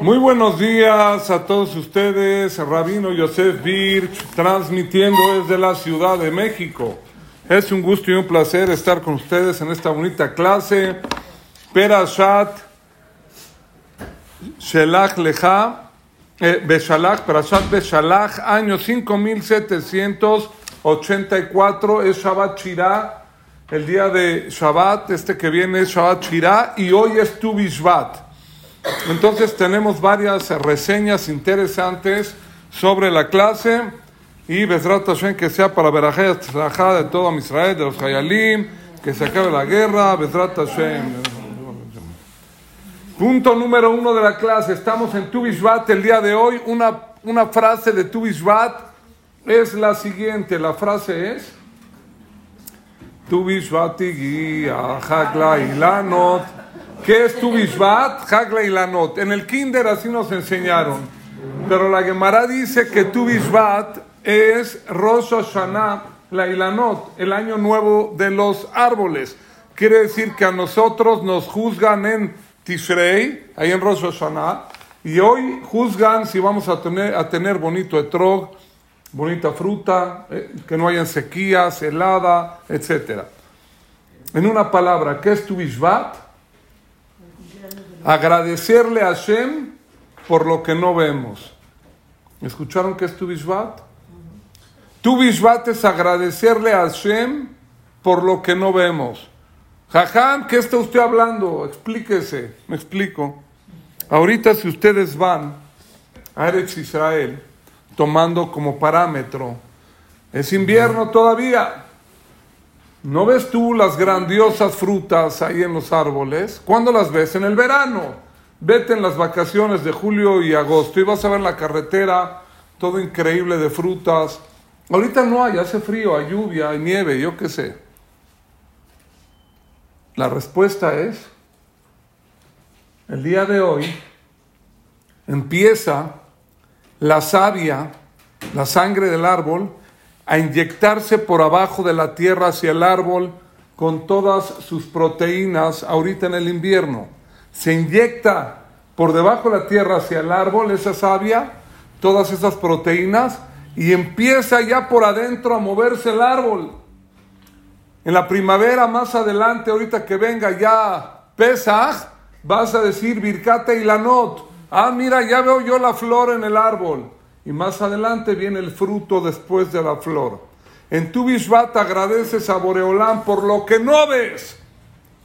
Muy buenos días a todos ustedes, Rabino Yosef Birch, transmitiendo desde la Ciudad de México. Es un gusto y un placer estar con ustedes en esta bonita clase. Perashat Shelach Lecha, eh, Beshalach, Perashat Beshalach, año 5784, es Shabbat Shirah, el día de Shabbat, este que viene es Shabbat Shirah, y hoy es Tu Bishvat. Entonces tenemos varias reseñas interesantes sobre la clase y Bezrat Hashem que sea para Berajé de todo Israel, de los Hayalim, que se acabe la guerra, Bezrat Hashem. Punto número uno de la clase, estamos en Tu Bishvat el día de hoy. Una, una frase de Tu Bishvat es la siguiente, la frase es Tu Bishvat Hagla Ilanot. ¿Qué es tu Bishvat? Hagla y Lanot. En el Kinder así nos enseñaron. Pero la Gemara dice que tu Bishvat es Rosh Hashanah, la Ilanot, el año nuevo de los árboles. Quiere decir que a nosotros nos juzgan en Tishrei, ahí en Rosh Hashanah, y hoy juzgan si vamos a tener, bonito etrog, bonita fruta, eh, que no hayan sequías, helada, etc. En una palabra, ¿qué es tu Bishvat? Agradecerle a Hashem por lo que no vemos. ¿Escucharon qué es tu Bishvat? Tu Bishvat es agradecerle a Hashem por lo que no vemos. Jajam, ¿qué está usted hablando? Explíquese, me explico. Ahorita si ustedes van a Eretz Israel tomando como parámetro, es invierno todavía. ¿No ves tú las grandiosas frutas ahí en los árboles? ¿Cuándo las ves? En el verano. Vete en las vacaciones de julio y agosto y vas a ver la carretera, todo increíble de frutas. Ahorita no hay, hace frío, hay lluvia, hay nieve, yo qué sé. La respuesta es, el día de hoy empieza la savia, la sangre del árbol, a inyectarse por abajo de la tierra hacia el árbol con todas sus proteínas ahorita en el invierno. Se inyecta por debajo de la tierra hacia el árbol esa savia, todas esas proteínas, y empieza ya por adentro a moverse el árbol. En la primavera, más adelante, ahorita que venga ya Pesach, vas a decir Birkata y Lanot. Ah, mira, ya veo yo la flor en el árbol y más adelante viene el fruto después de la flor. En tu Bishvat agradeces a Boreolán por lo que no ves,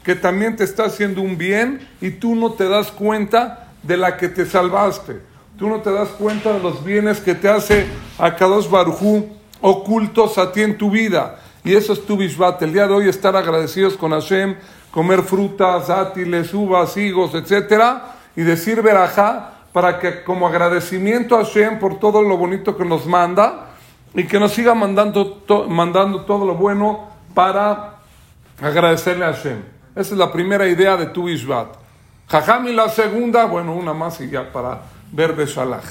que también te está haciendo un bien y tú no te das cuenta de la que te salvaste. Tú no te das cuenta de los bienes que te hace a Kadosh Barujú ocultos a ti en tu vida. Y eso es tu Bishvat. El día de hoy estar agradecidos con Hashem, comer frutas, átiles, uvas, higos, etcétera, y decir verajá para que como agradecimiento a Hashem por todo lo bonito que nos manda y que nos siga mandando, mandando todo lo bueno para agradecerle a Hashem. Esa es la primera idea de tu Ishvat. Jajam la segunda, bueno, una más y ya para ver Beshalach.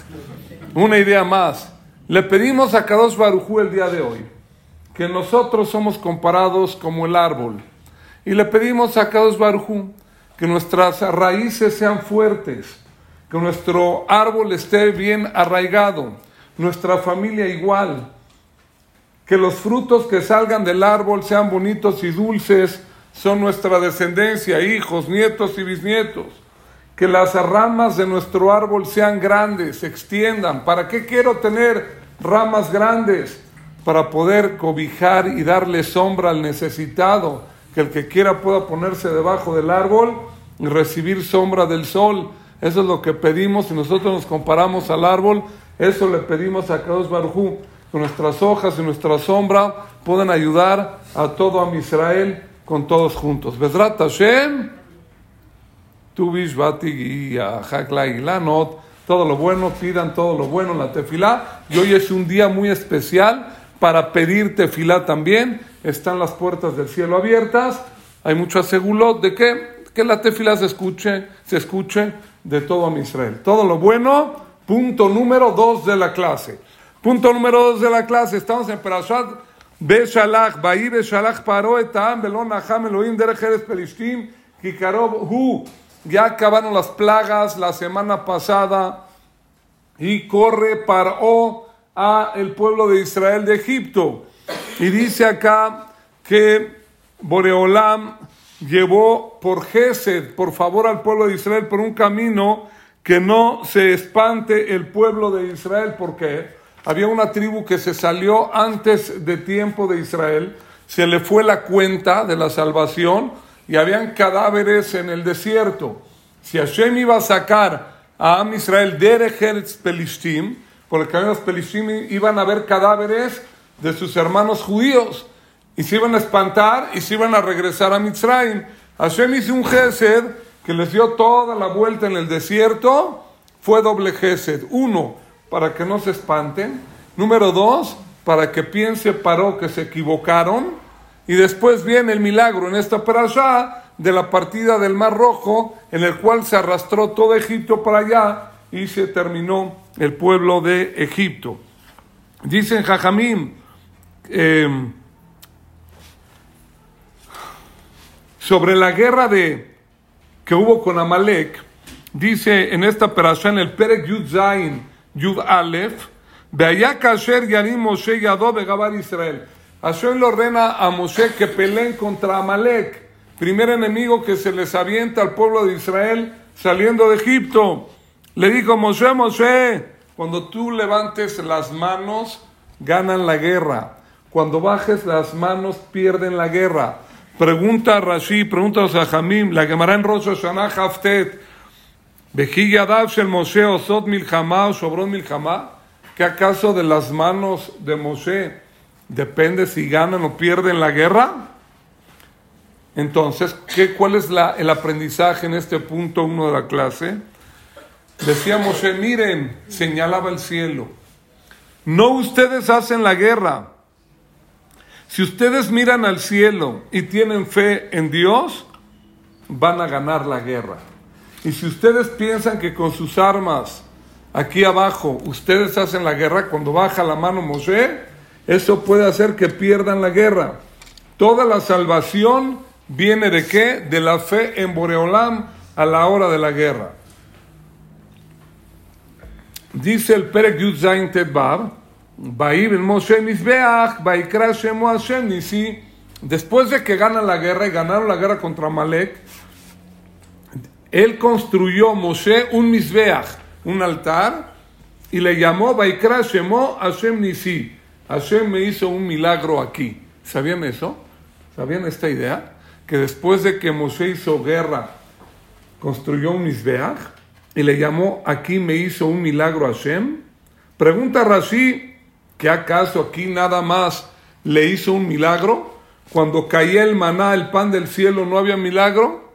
Una idea más. Le pedimos a Kadosh Barujú el día de hoy que nosotros somos comparados como el árbol. Y le pedimos a Kadosh Barujú que nuestras raíces sean fuertes que nuestro árbol esté bien arraigado, nuestra familia igual, que los frutos que salgan del árbol sean bonitos y dulces, son nuestra descendencia, hijos, nietos y bisnietos. Que las ramas de nuestro árbol sean grandes, se extiendan. ¿Para qué quiero tener ramas grandes? Para poder cobijar y darle sombra al necesitado. Que el que quiera pueda ponerse debajo del árbol y recibir sombra del sol eso es lo que pedimos. Si nosotros nos comparamos al árbol, eso le pedimos a Kadosh Barujú. Que nuestras hojas y nuestra sombra puedan ayudar a todo a Israel con todos juntos. Bezrat Hashem, tu y Hakla Lanot, todo lo bueno, pidan todo lo bueno en la tefilá. Y hoy es un día muy especial para pedir tefilá también. Están las puertas del cielo abiertas. Hay mucho asegulot de que, que la tefilá se escuche, se escuche de todo a Israel. Todo lo bueno, punto número dos de la clase. Punto número dos de la clase, estamos en Perashat Beshalach, Baí Beshalach paró etam belon acham Elohim derech eres pelishtim, kikarob hu ya acabaron las plagas la semana pasada y corre Paró a el pueblo de Israel de Egipto. Y dice acá que Boreolam llevó por Gesed, por favor al pueblo de Israel, por un camino que no se espante el pueblo de Israel, porque había una tribu que se salió antes de tiempo de Israel, se le fue la cuenta de la salvación y habían cadáveres en el desierto. Si Hashem iba a sacar a Am Israel de Pelishtim, por el camino de los Pelishtim iban a haber cadáveres de sus hermanos judíos y se iban a espantar y se iban a regresar a Mitzrayim. Hashem hizo un Gesed que les dio toda la vuelta en el desierto, fue doble Gesed. Uno, para que no se espanten. Número dos, para que piense Paró que se equivocaron. Y después viene el milagro en esta parasha de la partida del Mar Rojo, en el cual se arrastró todo Egipto para allá y se terminó el pueblo de Egipto. Dicen Jajamim, em, sobre la guerra de que hubo con Amalek, dice en esta operación el Perek Yud Zain Yud Aleph, Beaya Kasher Yarim Moshe Yadó Begabar Israel. Hashem le ordena a Moshe que peleen contra Amalek, primer enemigo que se les avienta al pueblo de Israel saliendo de Egipto. Le dijo Moshe, Moshe, cuando tú levantes las manos, ganan la guerra. Cuando bajes las manos, pierden la guerra. Pregunta a Rashi, pregunta a Jamim, la quemará en Rosh Hashanah Haftet. Yadav Shel Moshe Osot Milchama o Sobron Milchama. ¿Qué acaso de las manos de Moshe depende si ganan o pierden la guerra? Entonces, ¿qué, ¿cuál es el aprendizaje en este punto uno de la clase? Decía Moshe, miren, señalaba el cielo. No ustedes hacen la guerra, si ustedes miran al cielo y tienen fe en Dios, van a ganar la guerra. Y si ustedes piensan que con sus armas aquí abajo ustedes hacen la guerra, cuando baja la mano Moshe, eso puede hacer que pierdan la guerra. Toda la salvación viene de qué? De la fe en Boreolam a la hora de la guerra. Dice el Perek Yud Zain Después de que ganan la guerra y ganaron la guerra contra Malek, él construyó Moshe un Misbeach, un altar, y le llamó Baikra Shemo Hashem Nisi. Hashem me hizo un milagro aquí. ¿Sabían eso? ¿Sabían esta idea? Que después de que Moshe hizo guerra, construyó un Misbeach y le llamó aquí me hizo un milagro Hashem. Pregunta Rashi, ¿Que acaso aquí nada más le hizo un milagro? Cuando caía el maná, el pan del cielo, ¿no había milagro?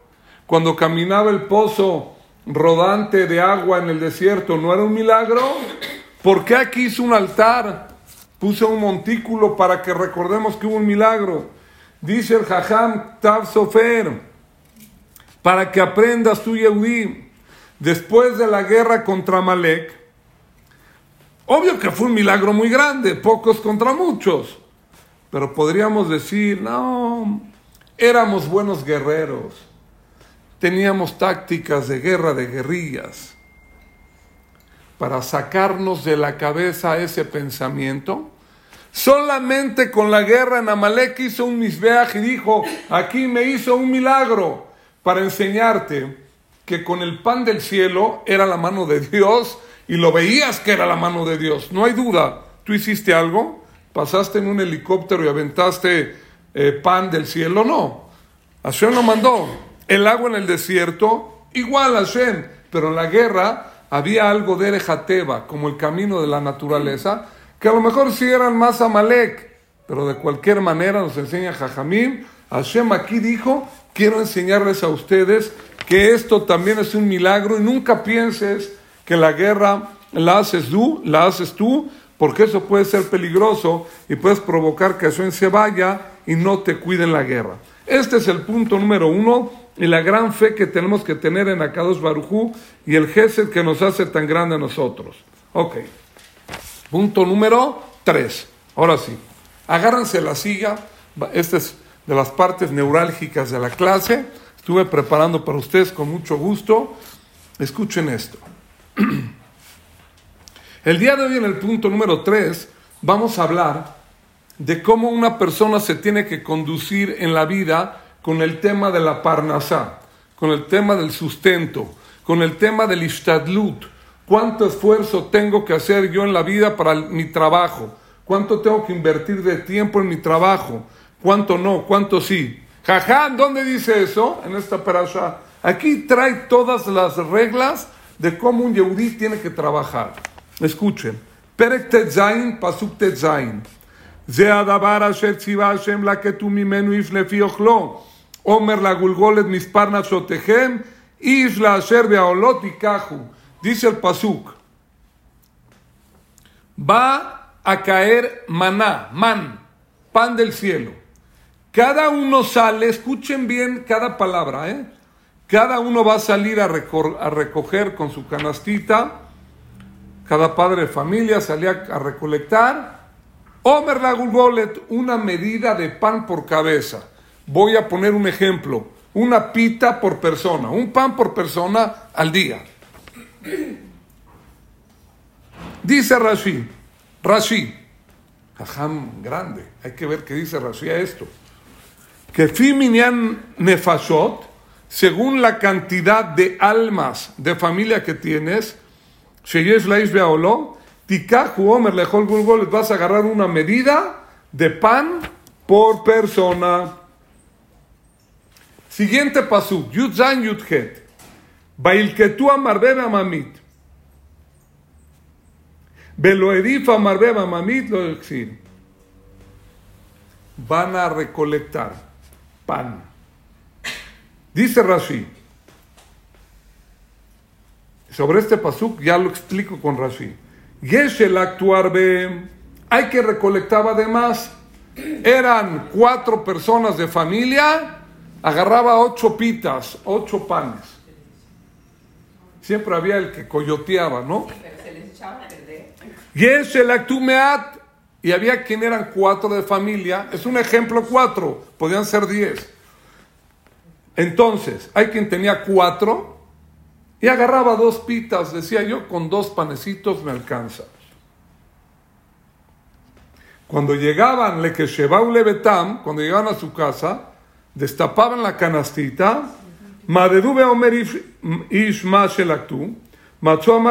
Cuando caminaba el pozo rodante de agua en el desierto, ¿no era un milagro? ¿Por qué aquí hizo un altar? Puso un montículo para que recordemos que hubo un milagro. Dice el Jajam Tav Sofer, para que aprendas tú, Yehudi, después de la guerra contra Malek, Obvio que fue un milagro muy grande, pocos contra muchos. Pero podríamos decir, no, éramos buenos guerreros. Teníamos tácticas de guerra de guerrillas. Para sacarnos de la cabeza ese pensamiento, solamente con la guerra en Amalek hizo un misbeaj y dijo, aquí me hizo un milagro para enseñarte que con el pan del cielo era la mano de Dios y lo veías que era la mano de Dios. No hay duda. ¿Tú hiciste algo? ¿Pasaste en un helicóptero y aventaste eh, pan del cielo? No. Hashem lo mandó. El agua en el desierto, igual Hashem. Pero en la guerra había algo de Erejateba, como el camino de la naturaleza, que a lo mejor sí eran más Amalek. Pero de cualquier manera nos enseña Jajamín. Hashem aquí dijo, quiero enseñarles a ustedes que esto también es un milagro y nunca pienses que la guerra la haces tú, la haces tú, porque eso puede ser peligroso y puedes provocar que eso se vaya y no te cuiden la guerra. Este es el punto número uno y la gran fe que tenemos que tener en Akados Barujú y el Gesed que nos hace tan grande a nosotros. Ok. Punto número tres. Ahora sí, agárrense la silla. Esta es de las partes neurálgicas de la clase. estuve preparando para ustedes con mucho gusto. Escuchen esto. El día de hoy en el punto número 3 vamos a hablar de cómo una persona se tiene que conducir en la vida con el tema de la parnasá, con el tema del sustento, con el tema del ishtadlut. ¿Cuánto esfuerzo tengo que hacer yo en la vida para mi trabajo? ¿Cuánto tengo que invertir de tiempo en mi trabajo? ¿Cuánto no? ¿Cuánto sí? Jaján, ¿dónde dice eso? En esta parasha. Aquí trae todas las reglas de cómo un yehudí tiene que trabajar. Escuchen. Perek Tetzain, Pasuk Tetzain. זה הדבר אשר ציווה השם לקטו ממנו איש לפי אוכלו. אומר לגולגולת מספר נפשותיכם, איש לאשר והעולות ייקחו. Dice el pasuk, va a caer maná, man, pan del cielo. Cada uno sale, escuchen bien cada palabra, ¿eh? Cada uno va a salir a, recoger con su canastita. Cada padre de familia salía a recolectar Omer la una medida de pan por cabeza. Voy a poner un ejemplo. Una pita por persona, un pan por persona al día. Dice Rashi, Rashi, Jajam grande, hay que ver qué dice Rashi a esto. Que Fiminian Nefashot, según la cantidad de almas de familia que tienes, Sheyesh Laish Beaoló, Tikahu Omer Lejol Gulgol, vas a agarrar una medida de pan por persona. Siguiente pasuk, Yud Zain Yud Het. Bailketu Amarbe Mamit. Beloedif Amarbe Mamit lo exil. Van a recolectar pan. Dice Rashi. Sobre este pasuk ya lo explico con Rashi. Geshel actuar hay que recolectar además. Eran cuatro personas de familia, agarraba ocho pitas, ocho panes. Siempre había el que coyoteaba, ¿no? Geshel actumeat, y había quien eran cuatro de familia. Es un ejemplo cuatro, podían ser diez. Entonces, hay quien tenía cuatro y agarraba dos pitas, decía yo, con dos panecitos me alcanza. Cuando llegaban, le que lebetam, cuando llegaban a su casa, destapaban la canastita, madedube omer ish mashelaktu, macho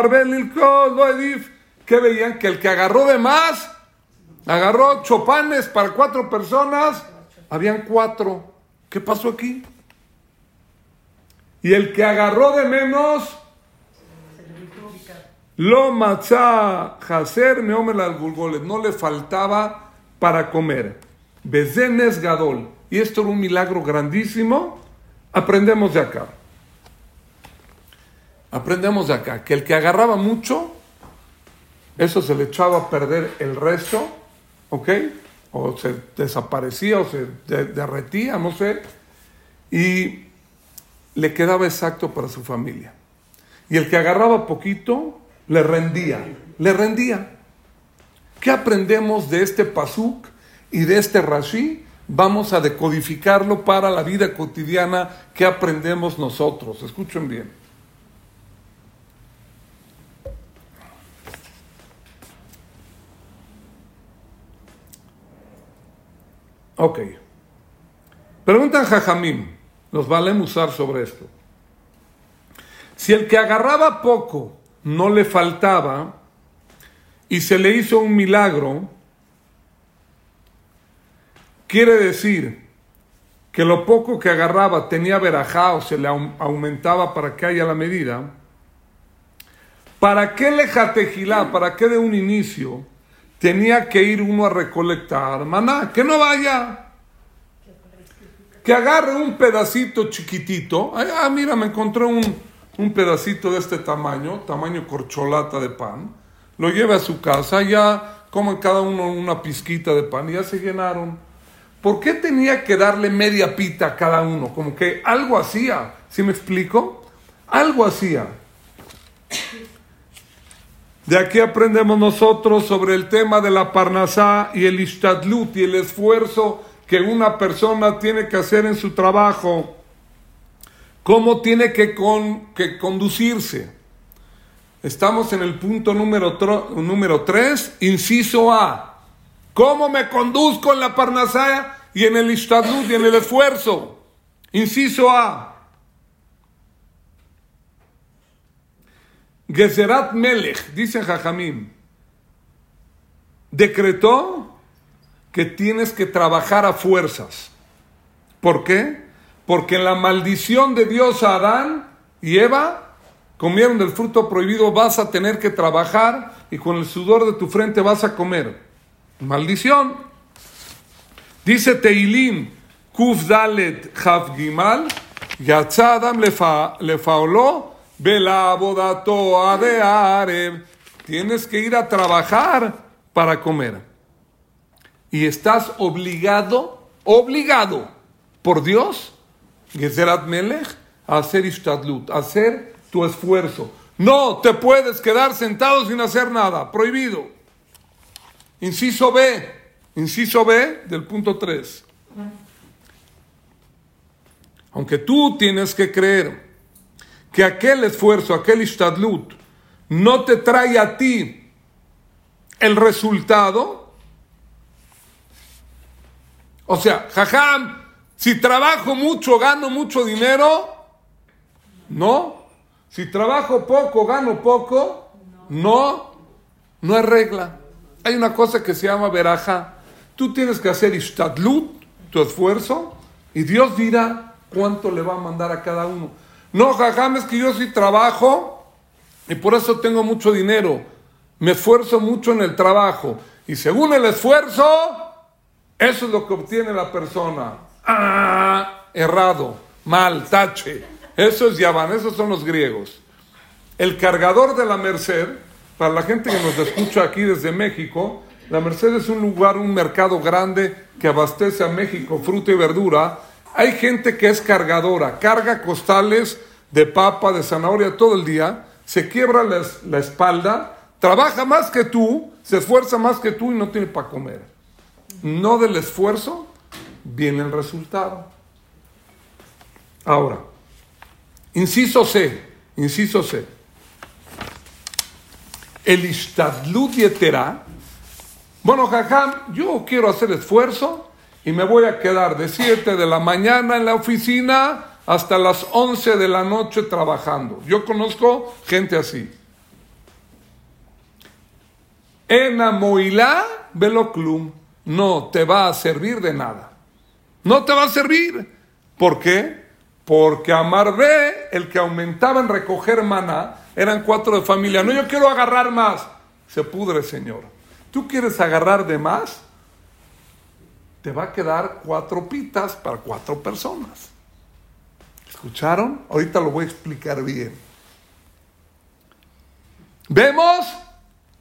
que veían que el que agarró de más, agarró ocho panes para cuatro personas, habían cuatro. ¿Qué pasó aquí? Y el que agarró de menos, lo matzá hacer meomer al gulgolet, no le faltaba para comer. Bezenes gadol. Y esto era un milagro grandísimo. Aprendemos de acá. Aprendemos de acá que el que agarraba mucho, eso se le echaba a perder el resto, ¿ok? O se desaparecía o se derretía, no sé. Y le quedaba exacto para su familia. Y el que agarraba poquito, le rendía, le rendía. ¿Qué aprendemos de este pasuk y de este rashi? Vamos a decodificarlo para la vida cotidiana que aprendemos nosotros. Escuchen bien. Ok. Preguntan Jajamim. Nos vale usar sobre esto. Si el que agarraba poco no le faltaba y se le hizo un milagro, quiere decir que lo poco que agarraba tenía verajá o se le aumentaba para que haya la medida. ¿Para qué le jatejilá? ¿Para qué de un inicio tenía que ir uno a recolectar? Maná, que no vaya que agarre un pedacito chiquitito. Ah, mira, me encontré un, un, pedacito de este tamaño, tamaño corcholata de pan. Lo lleve a su casa, ya comen cada uno una pizquita de pan ya se llenaron. ¿Por qué tenía que darle media pita a cada uno? Como que algo hacía. ¿Sí me explico? Algo hacía. De aquí aprendemos nosotros sobre el tema de la parnasá y el istadlut y el esfuerzo que una persona tiene que hacer en su trabajo. ¿Cómo tiene que, que conducirse? Estamos en el punto número, número 3, inciso A. ¿Cómo me conduzco en la parnasaya y en el istadlut y en el esfuerzo? Inciso A. Gezerat Melech, dice Jajamim, decretó que tienes que trabajar a fuerzas. ¿Por qué? Porque la maldición de Dios a Adán y Eva comieron del fruto prohibido, vas a tener que trabajar y con el sudor de tu frente vas a comer. Maldición. Dice Teilim, Kuf Dalet Chav Gimal, Yatzadam Lefaolo, Belabodato de Areb. Tienes que ir a trabajar para comer. Y estás obligado, obligado por Dios, Gezerat Melech, a hacer Ishtadlut, a hacer tu esfuerzo. No te puedes quedar sentado sin hacer nada, prohibido. Inciso B, inciso B del punto 3. Aunque tú tienes que creer que aquel esfuerzo, aquel istadlut, no te trae a ti el resultado. O sea, jajam, si trabajo mucho, gano mucho dinero. No. Si trabajo poco, gano poco. No. No es regla. Hay una cosa que se llama veraja. Tú tienes que hacer istadlut, tu esfuerzo, y Dios dirá cuánto le va a mandar a cada uno. No, jajam, es que yo sí trabajo y por eso tengo mucho dinero. Me esfuerzo mucho en el trabajo. Y según el esfuerzo, eso es lo que obtiene la persona. Ah, errado, mal, tache. Eso es Yaván, esos son los griegos. El cargador de la Merced, para la gente que nos escucha aquí desde México, la Merced es un lugar, un mercado grande que abastece a México fruta y verdura hay gente que es cargadora, carga costales de papa, de zanahoria todo el día, se quiebra la, espalda, trabaja más que tú, se esfuerza más que tú y no tiene para comer. No del esfuerzo viene el resultado. Ahora, inciso C, inciso C. El istadlut. Bueno, jajam, yo quiero hacer esfuerzo, y me voy a quedar de 7 de la mañana en la oficina hasta las 11 de la noche trabajando. Yo conozco gente así. En Amoilá, Veloclum, no te va a servir de nada. No te va a servir. ¿Por qué? Porque Amarvé, el que aumentaba en recoger maná, eran cuatro de familia. No, yo quiero agarrar más. Se pudre, Señor. ¿Tú quieres agarrar de más? te va a quedar cuatro pitas para cuatro personas. ¿Escucharon? Ahorita lo voy a explicar bien. Vemos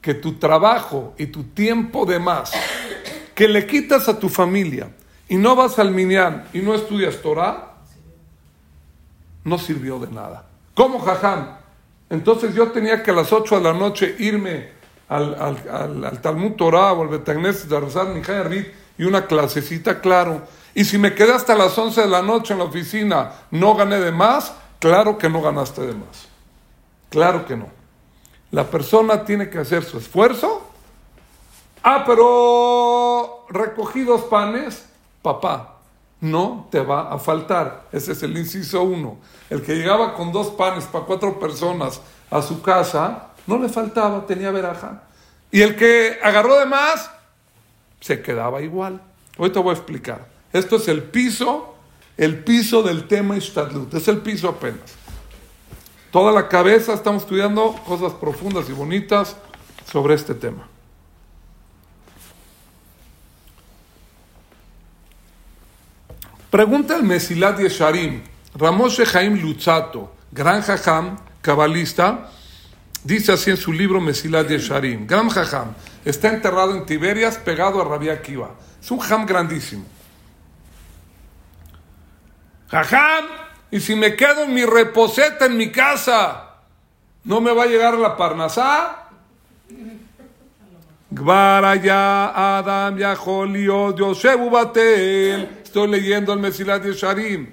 que tu trabajo y tu tiempo de más, que le quitas a tu familia y no vas al minyan y no estudias Torah, no sirvió de nada. ¿Cómo, jajam? Entonces yo tenía que a las 8 de la noche irme al, al, Talmud Torah o al Betagnes de Nijay y una clasecita, claro. Y si me quedé hasta las 11 de la noche en la oficina, no gané de más, claro que no ganaste de más. Claro que no. La persona tiene que hacer su esfuerzo. Ah, pero recogí dos panes, papá, no te va a faltar. Ese es el inciso uno. El que llegaba con dos panes para cuatro personas a su casa, no le faltaba, tenía veraja. Y el que agarró de más, se quedaba igual. Hoy te voy a explicar. Esto es el piso, el piso del tema Ishtadlut. Es el piso apenas. Toda la cabeza estamos estudiando cosas profundas y bonitas sobre este tema. Pregunta el Mesilat Yesharim, Ramoshe Jaim Luchato, gran jajam, cabalista, dice así en su libro Mesilat Yesharim, gran jajam, está enterrado en Tiberias, pegado a Rabia Akiva. Es un jam grandísimo. Jajam, y si me quedo en mi reposeta en mi casa, ¿no me va a llegar la parnasá? ya Adam Yoshebu Batel. Estoy leyendo el Mesilat Yesharim.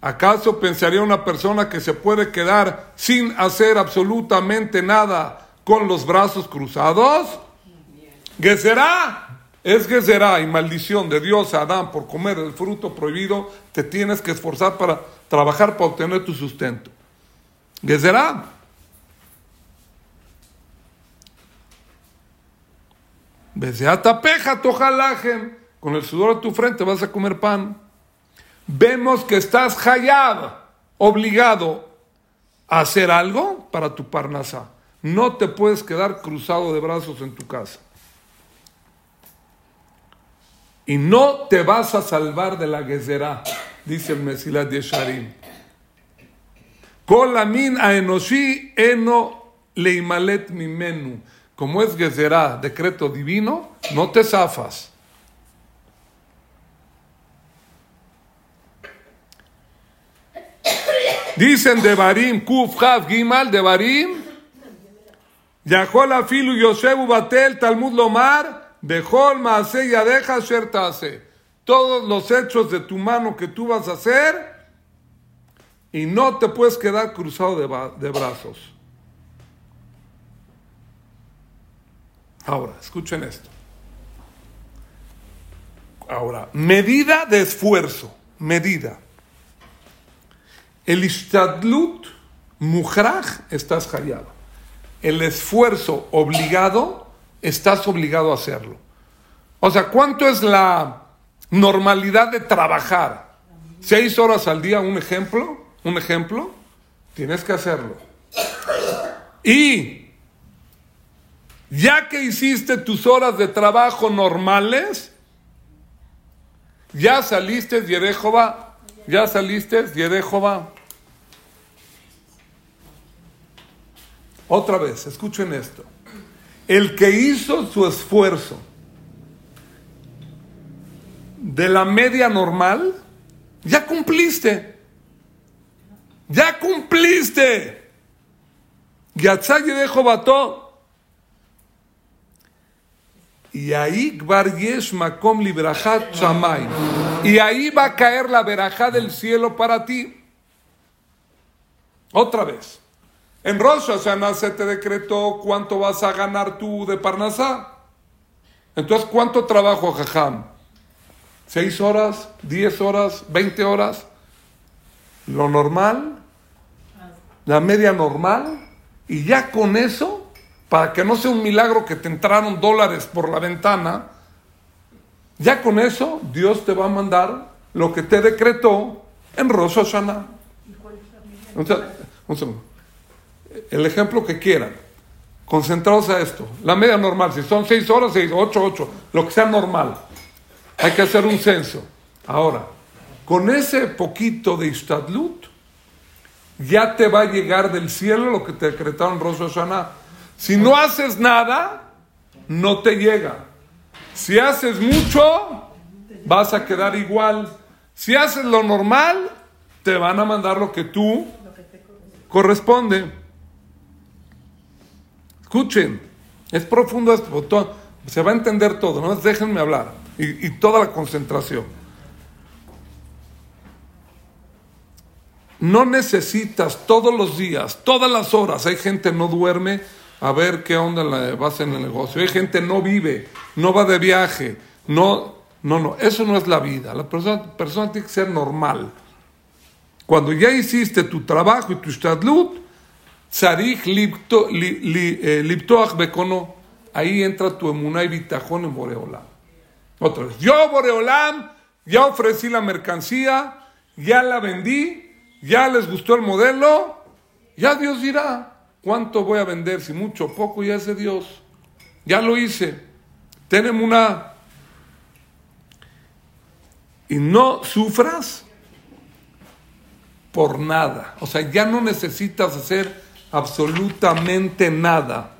¿Acaso pensaría una persona que se puede quedar sin hacer absolutamente nada con los brazos cruzados? será? Es será y maldición de Dios a Adán por comer el fruto prohibido, te tienes que esforzar para trabajar para obtener tu sustento. será? tapeja tojalajen. Con el sudor de tu frente vas a comer pan. Vemos que estás hayab, obligado a hacer algo para tu parnasa. No te puedes quedar cruzado de brazos en tu casa. Y no te vas a salvar de la gezerá, dice el Mesilat Yesharim. Kolamin a enoshi eno leimalet mimenu. Como es gezerá, decreto divino, no te zafas. Dicen de Barim, Kuf, Haf, Gimal, de Barim, Yahol Afilu, Yosebu, Batel, Talmud Lomar, Bejol, Maase, Yadeja, Shertase. Todos los hechos de tu mano que tú vas a hacer, y no te puedes quedar cruzado de, de brazos. Ahora, escuchen esto. Ahora, medida de esfuerzo, medida. El istadlut muhraj estás callado. El esfuerzo obligado, estás obligado a hacerlo. O sea, ¿cuánto es la normalidad de trabajar? Seis horas al día, un ejemplo, un ejemplo, tienes que hacerlo. Y ya que hiciste tus horas de trabajo normales, ya saliste, Yerejova, ya saliste, Yerejova. Otra vez, escuchen esto. El que hizo su esfuerzo de la media normal, ya cumpliste. Ya cumpliste. Yatzay Yerejovató. Y ahí Makom. Y ahí va a caer la verajá del cielo para ti. Otra vez. En Rosh Hashanah se te decretó cuánto vas a ganar tú de Parnasá. Entonces, ¿cuánto trabajo, Jajam? ¿Seis horas? ¿Diez horas? ¿Veinte horas? Lo normal, la media normal, y ya con eso, para que no sea un milagro que te entraron dólares por la ventana, ya con eso Dios te va a mandar lo que te decretó en Rosh Hashanah. El ejemplo que quieran, concentrados a esto. La media normal, si son seis horas, seis, ocho, ocho, lo que sea normal. Hay que hacer un censo. Ahora, con ese poquito de Istadlut, ya te va a llegar del cielo lo que te decretaron Rosh Hashanah. Si no haces nada, no te llega. Si haces mucho, vas a quedar igual. Si haces lo normal, te van a mandar lo que tú corresponde. Escuchen, es profundo esto, se va a entender todo, no déjenme hablar y, y toda la concentración. No necesitas todos los días, todas las horas, hay gente no duerme a ver qué onda la base en el negocio, hay gente no vive, no va de viaje, no, no, no, eso no es la vida, la persona, persona tiene que ser normal. Cuando ya hiciste tu trabajo y tu stadlut, Tzarich eh, liptoach bekono. Ahí entra tu emuná y bitajón en Boreolam. Otra vez. Yo, Boreolam, ya ofrecí la mercancía, ya la vendí, ya les gustó el modelo. Ya Dios dirá cuánto voy a vender, si mucho o poco, ya es Dios. Ya lo hice. Tenemos una. Y no sufras por nada. O sea, ya no necesitas hacer absolutamente nada.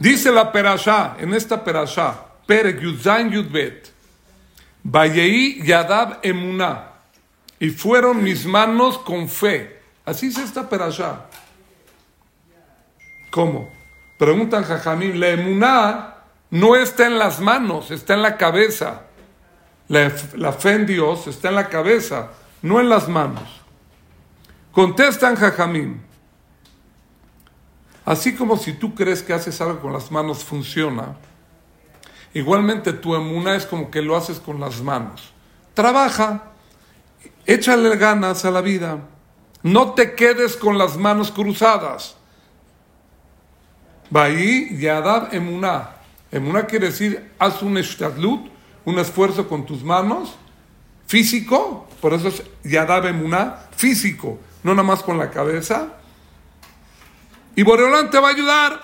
Dice la perashá, en esta perashá, Perek Yudzain Yudbet, Vayei Yadab Emuná, y fueron mis manos con fe. Así se está allá. ¿Cómo? Preguntan Jajamín, la emuná no está en las manos, está en la cabeza. La, la, fe en Dios está en la cabeza, no en las manos. Contestan Jajamín, así como si tú crees que haces algo con las manos funciona, igualmente tu emuná es como que lo haces con las manos. Trabaja, échale ganas a la vida, no te quedes con las manos cruzadas. Bahí Yadab Emuná. Emuná quiere decir, haz un eshtadlut, un esfuerzo con tus manos, físico, por eso es Yadab Emuná, físico, no nada más con la cabeza. Y Boreolán te va a ayudar.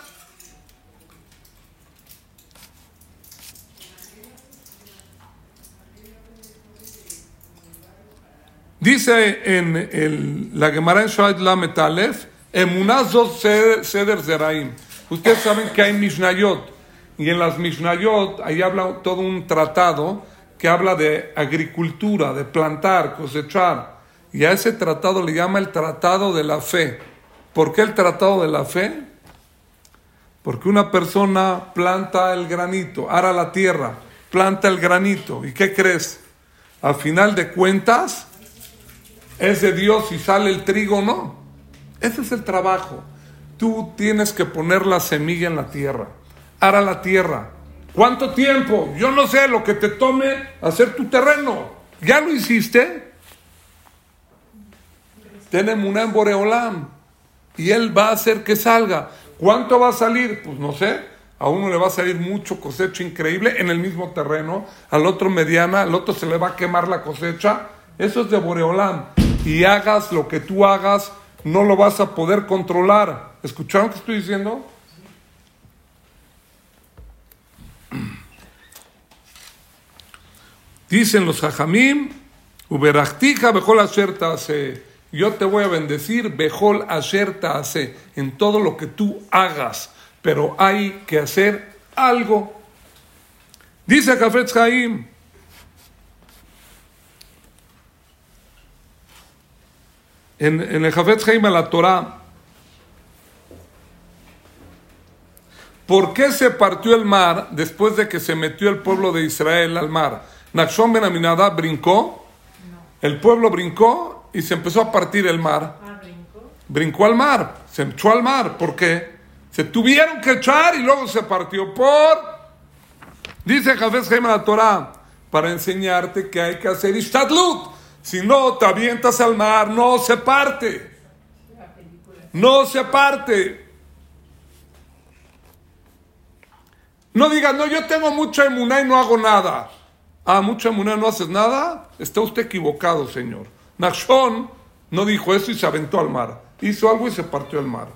Dice en el, la Gemara en Shoah Lamet Aleph, Emuná Zot Seder Zeraim. Ustedes saben que hay Mishnayot, y en las Mishnayot ahí habla todo un tratado que habla de agricultura, de plantar, cosechar. Y a ese tratado le llama el tratado de la fe. ¿Por qué el tratado de la fe? Porque una persona planta el granito, ara la tierra, planta el granito. ¿Y qué crees? A final de cuentas, es de Dios y sale el trigo, no. Ese es el trabajo. Tú tienes que poner la semilla en la tierra. Ara la tierra. ¿Cuánto tiempo? Yo no sé lo que te tome hacer tu terreno. ¿Ya lo hiciste? Tenemos una en Boreolam. Y él va a hacer que salga. ¿Cuánto va a salir? Pues no sé. A uno le va a salir mucho cosecha increíble en el mismo terreno. Al otro mediana. Al otro se le va a quemar la cosecha. Eso es de Boreolam. Y hagas lo que tú hagas, no lo vas a poder controlar. ¿Escucharon qué estoy diciendo? Dicen los hajamim, Uberachtija bejol asher. Yo te voy a bendecir bejol asher hace en todo lo que tú hagas, pero hay que hacer algo. Dice Jafetz Haim, en, en el Jafetz Haim a la Torah, ¿Por qué se partió el mar después de que se metió el pueblo de Israel al mar? Nachshon ben Aminadab brincó, el pueblo brincó y se empezó a partir el mar. brincó. al mar, se echó al mar. ¿Por qué? Se tuvieron que echar y luego se partió por. Dice Jafes Jaime la Torah, para enseñarte que hay que hacer ishtadlut. Si no te avientas al mar, no se parte. No se parte. No digas, no, yo tengo mucha emuná y no hago nada. Ah, mucha emuná, no haces nada. Está usted equivocado, señor. Nachshon no dijo eso y se aventó al mar. Hizo algo y se partió al mar.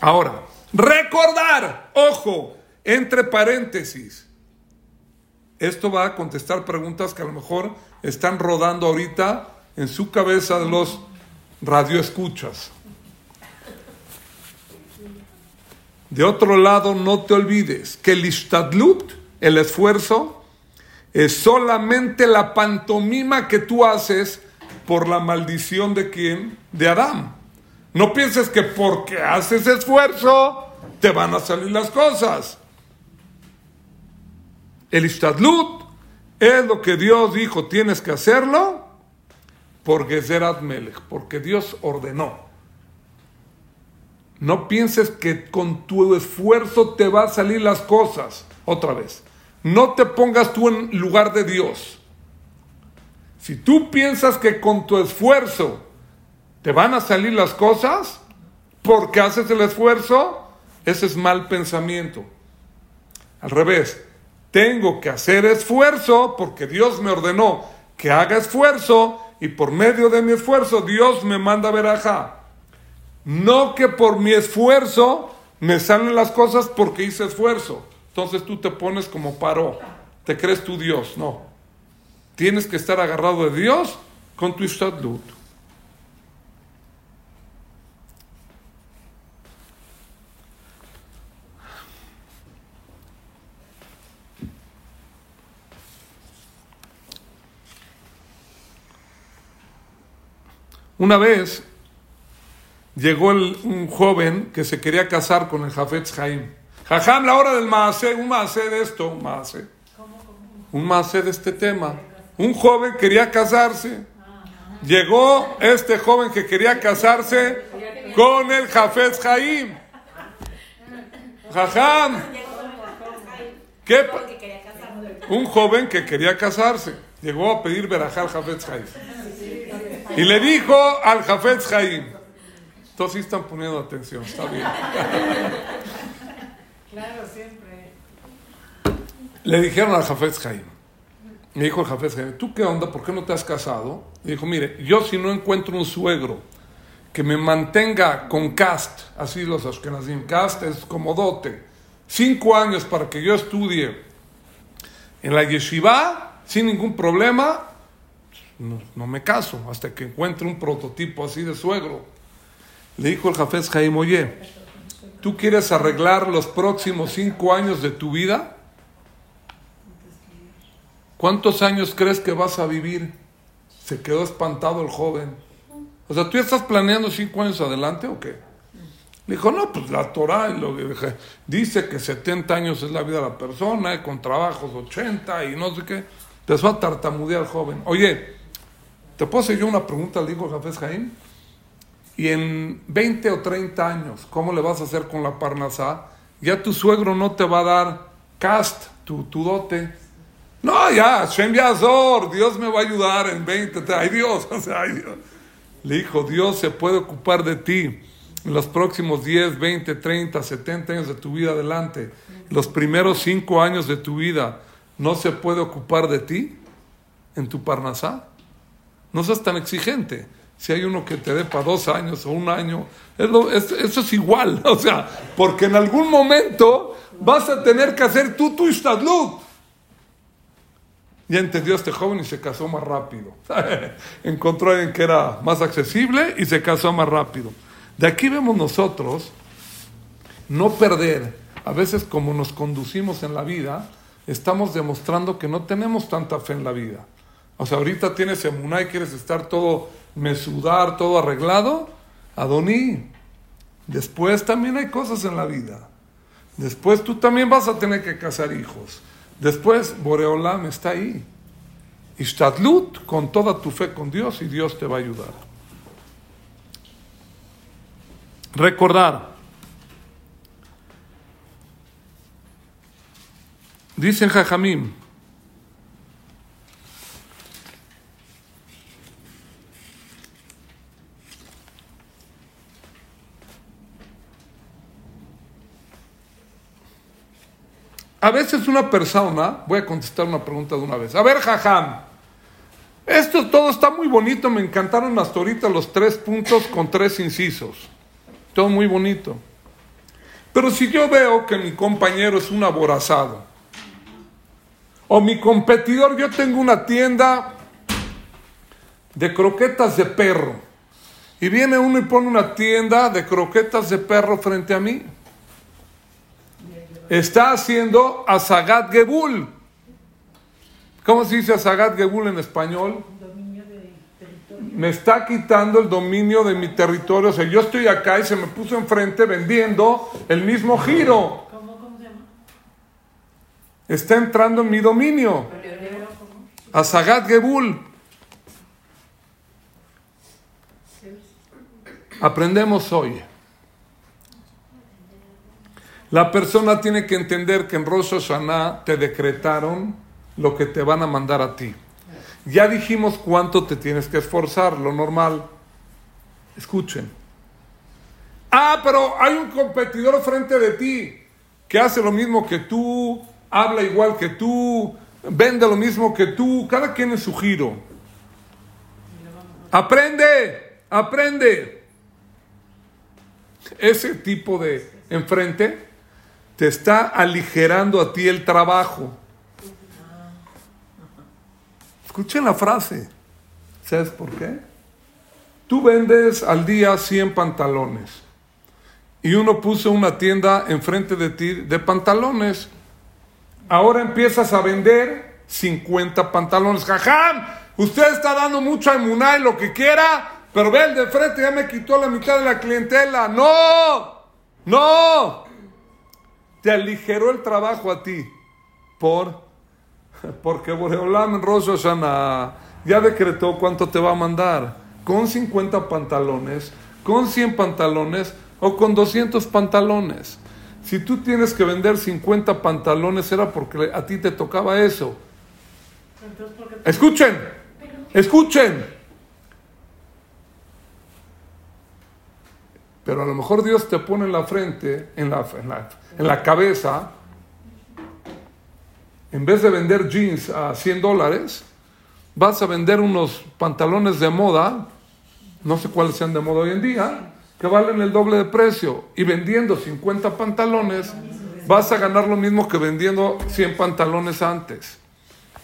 Ahora, recordar, ojo, entre paréntesis. Esto va a contestar preguntas que a lo mejor están rodando ahorita en su cabeza de los radioescuchas. De otro lado, no te olvides que el istadlut, el esfuerzo, es solamente la pantomima que tú haces por la maldición de quién? De Adán. No pienses que porque haces esfuerzo te van a salir las cosas. El istadlut es lo que Dios dijo, tienes que hacerlo porque Gezerat Melech, porque Dios ordenó. No pienses que con tu esfuerzo te va a salir las cosas. Otra vez. No te pongas tú en lugar de Dios. Si tú piensas que con tu esfuerzo te van a salir las cosas, porque haces el esfuerzo, ese es mal pensamiento. Al revés, tengo que hacer esfuerzo porque Dios me ordenó que haga esfuerzo y por medio de mi esfuerzo Dios me manda a ver acá. No que por mi esfuerzo me salen las cosas porque hice esfuerzo. Entonces tú te pones como paro, te crees tú Dios, no. Tienes que estar agarrado de Dios con tu istadlut. Una vez llegó el, un joven que se quería casar con el Jafetz Jaim. Jajam, la hora del maase, un maase de esto, un maase. Un de este tema. Un joven quería casarse. Llegó este joven que quería casarse con el Jafetz Haim. Jajam. ¿Qué? Un joven que quería casarse. Llegó a pedir verajal Jafetz Haim. Y le dijo al Jafetz Haim. Todos sí están poniendo atención, está bien. Claro, siempre. Le dijeron al Jafetz Haim. Me dijo el Jafetz Haim, ¿tú qué onda? ¿Por qué no te has casado? Y dijo, mire, yo si no encuentro un suegro que me mantenga con cast, así los Ashkenazim, cast es como dote, cinco años para que yo estudie en la yeshiva sin ningún problema, no, me caso hasta que encuentre un prototipo así de suegro. Le dijo el Jafez Jaim, oye, ¿tú quieres arreglar los próximos cinco años de tu vida? ¿Cuántos años crees que vas a vivir? Se quedó espantado el joven. O sea, ¿tú ya estás planeando cinco años adelante o qué? Le dijo, no, pues la Torah lo dice que 70 años es la vida de la persona, con trabajos 80 y no sé qué. Empezó a tartamudear el joven. Oye, ¿te puedo hacer yo una pregunta? Le dijo Jafés Jaim. Y en 20 o 30 años, ¿cómo le vas a hacer con la parnasá? Ya tu suegro no te va a dar cast, tu, tu dote. No, ya, Shem Yazor, Dios me va a ayudar en 20, ay Dios, o sea, ay Dios. Le dijo, Dios se puede ocupar de ti en los próximos 10, 20, 30, 70 años de tu vida adelante. Los primeros 5 años de tu vida, ¿no se puede ocupar de ti en tu parnasá? No seas tan exigente si hay uno que te dé para dos años o un año, eso es igual, o sea, porque en algún momento vas a tener que hacer tú tu istadlut. Ya entendió este joven y se casó más rápido. Encontró a alguien que era más accesible y se casó más rápido. De aquí vemos nosotros no perder. A veces como nos conducimos en la vida, estamos demostrando que no tenemos tanta fe en la vida. O sea, ahorita tienes emuná y quieres estar todo mesudar, todo arreglado. Adoní. Después también hay cosas en la vida. Después tú también vas a tener que casar hijos. Después Boreolam está ahí. Ishtadlut con toda tu fe con Dios y Dios te va a ayudar. Recordar. Dicen Jajamim, A veces una persona, voy a contestar una pregunta de una vez. A ver, jajam, esto todo está muy bonito, me encantaron hasta ahorita los tres puntos con tres incisos. Todo muy bonito. Pero si yo veo que mi compañero es un aborazado, o mi competidor, yo tengo una tienda de croquetas de perro, y viene uno y pone una tienda de croquetas de perro frente a mí está haciendo Asagat Gebul. ¿Cómo se dice Asagat Gebul en español? Me está quitando el dominio de mi territorio. O sea, yo estoy acá y se me puso enfrente vendiendo el mismo giro. Está entrando en mi dominio. Asagat Gebul. Aprendemos hoy. La persona tiene que entender que en Rosh te decretaron lo que te van a mandar a ti. Ya dijimos cuánto te tienes que esforzar, lo normal. Escuchen. Ah, pero hay un competidor frente de ti que hace lo mismo que tú, habla igual que tú, vende lo mismo que tú, cada quien es su giro. Aprende, aprende. Ese tipo de enfrente te está aligerando a ti el trabajo. Escuchen la frase. ¿Sabes por qué? Tú vendes al día 100 pantalones y uno puso una tienda enfrente de ti de pantalones. Ahora empiezas a vender 50 pantalones. ¡Jajam! Usted está dando mucho a y lo que quiera, Pero ve el de frente, ya me quitó la mitad de la clientela. No, no. Te aligeró el trabajo a ti. ¿Por? Porque Boreolam Rosh ya decretó cuánto te va a mandar. Con 50 pantalones, con 100 pantalones o con 200 pantalones. Si tú tienes que vender 50 pantalones era porque a ti te tocaba eso. Escuchen, escuchen. Pero a lo mejor Dios te pone en la frente, en la, en la, cabeza, en vez de vender jeans a 100 dólares, vas a vender unos pantalones de moda, no sé cuáles sean de moda hoy en día, que valen el doble de precio. Y vendiendo 50 pantalones, vas a ganar lo mismo que vendiendo 100 pantalones antes.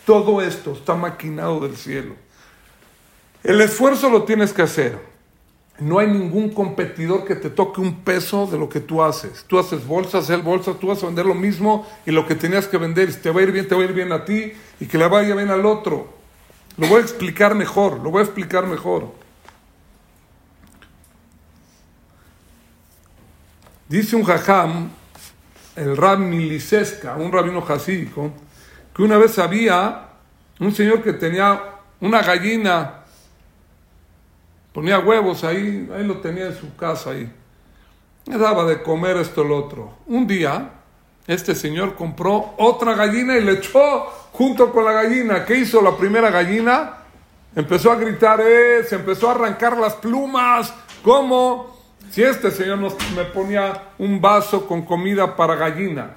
Todo esto está maquinado del cielo. El esfuerzo lo tienes que hacer. No hay ningún competidor que te toque un peso de lo que tú haces. Tú haces bolsas, él bolsas, tú vas a vender lo mismo y lo que tenías que vender, si te va a ir bien, te va a ir bien a ti y que le vaya bien al otro. Lo voy a explicar mejor, lo voy a explicar mejor. Dice un jajam, el rab Miliseska, un rabino jasídico, que una vez había un señor que tenía una gallina Ponía huevos ahí, ahí lo tenía en su casa ahí. Me daba de comer esto el otro. Un día, este señor compró otra gallina y le echó junto con la gallina. ¿Qué hizo la primera gallina? Empezó a gritar, eh, se empezó a arrancar las plumas. ¿Cómo? Si este señor me ponía un vaso con comida para gallina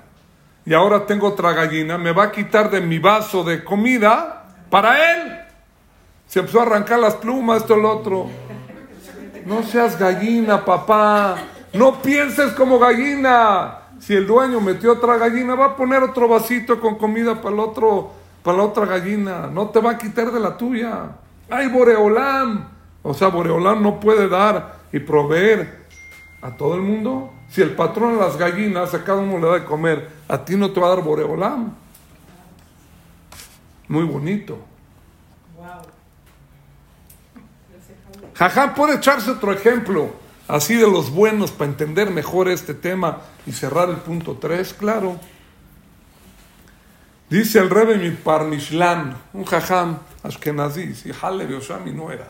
y ahora tengo otra gallina, me va a quitar de mi vaso de comida para él. Se empezó a arrancar las plumas, esto, el otro. No seas gallina, papá. No pienses como gallina. Si el dueño metió otra gallina, va a poner otro vasito con comida para el otro, para la otra gallina. No te va a quitar de la tuya. Ay, Boreolam. O sea, Boreolam no puede dar y proveer a todo el mundo. Si el patrón de las gallinas a cada uno le da de comer, a ti no te va a dar Boreolam. Muy bonito. Jajam puede echarse otro ejemplo, así de los buenos, para entender mejor este tema y cerrar el punto 3, claro. Dice el Rebbe mi Parnishlan, un jajam ashkenazí, si Hale Yoshami no era.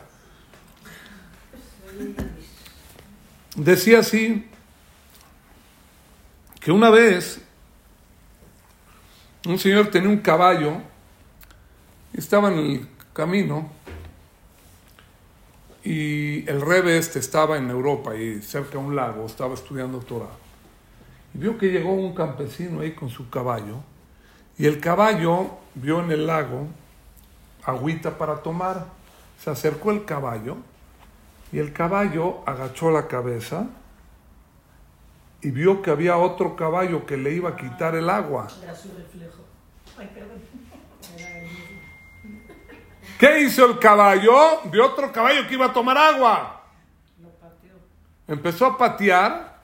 Decía así, que una vez un señor tenía un caballo y estaba en el camino y el rebe este estaba en Europa y cerca de un lago, estaba estudiando Torah. Y vio que llegó un campesino ahí con su caballo. Y el caballo vio en el lago agüita para tomar. Se acercó el caballo y el caballo agachó la cabeza y vio que había otro caballo que le iba a quitar el agua. Era su reflejo. Ay, ¿Qué hizo el caballo? De otro caballo que iba a tomar agua. Empezó a patear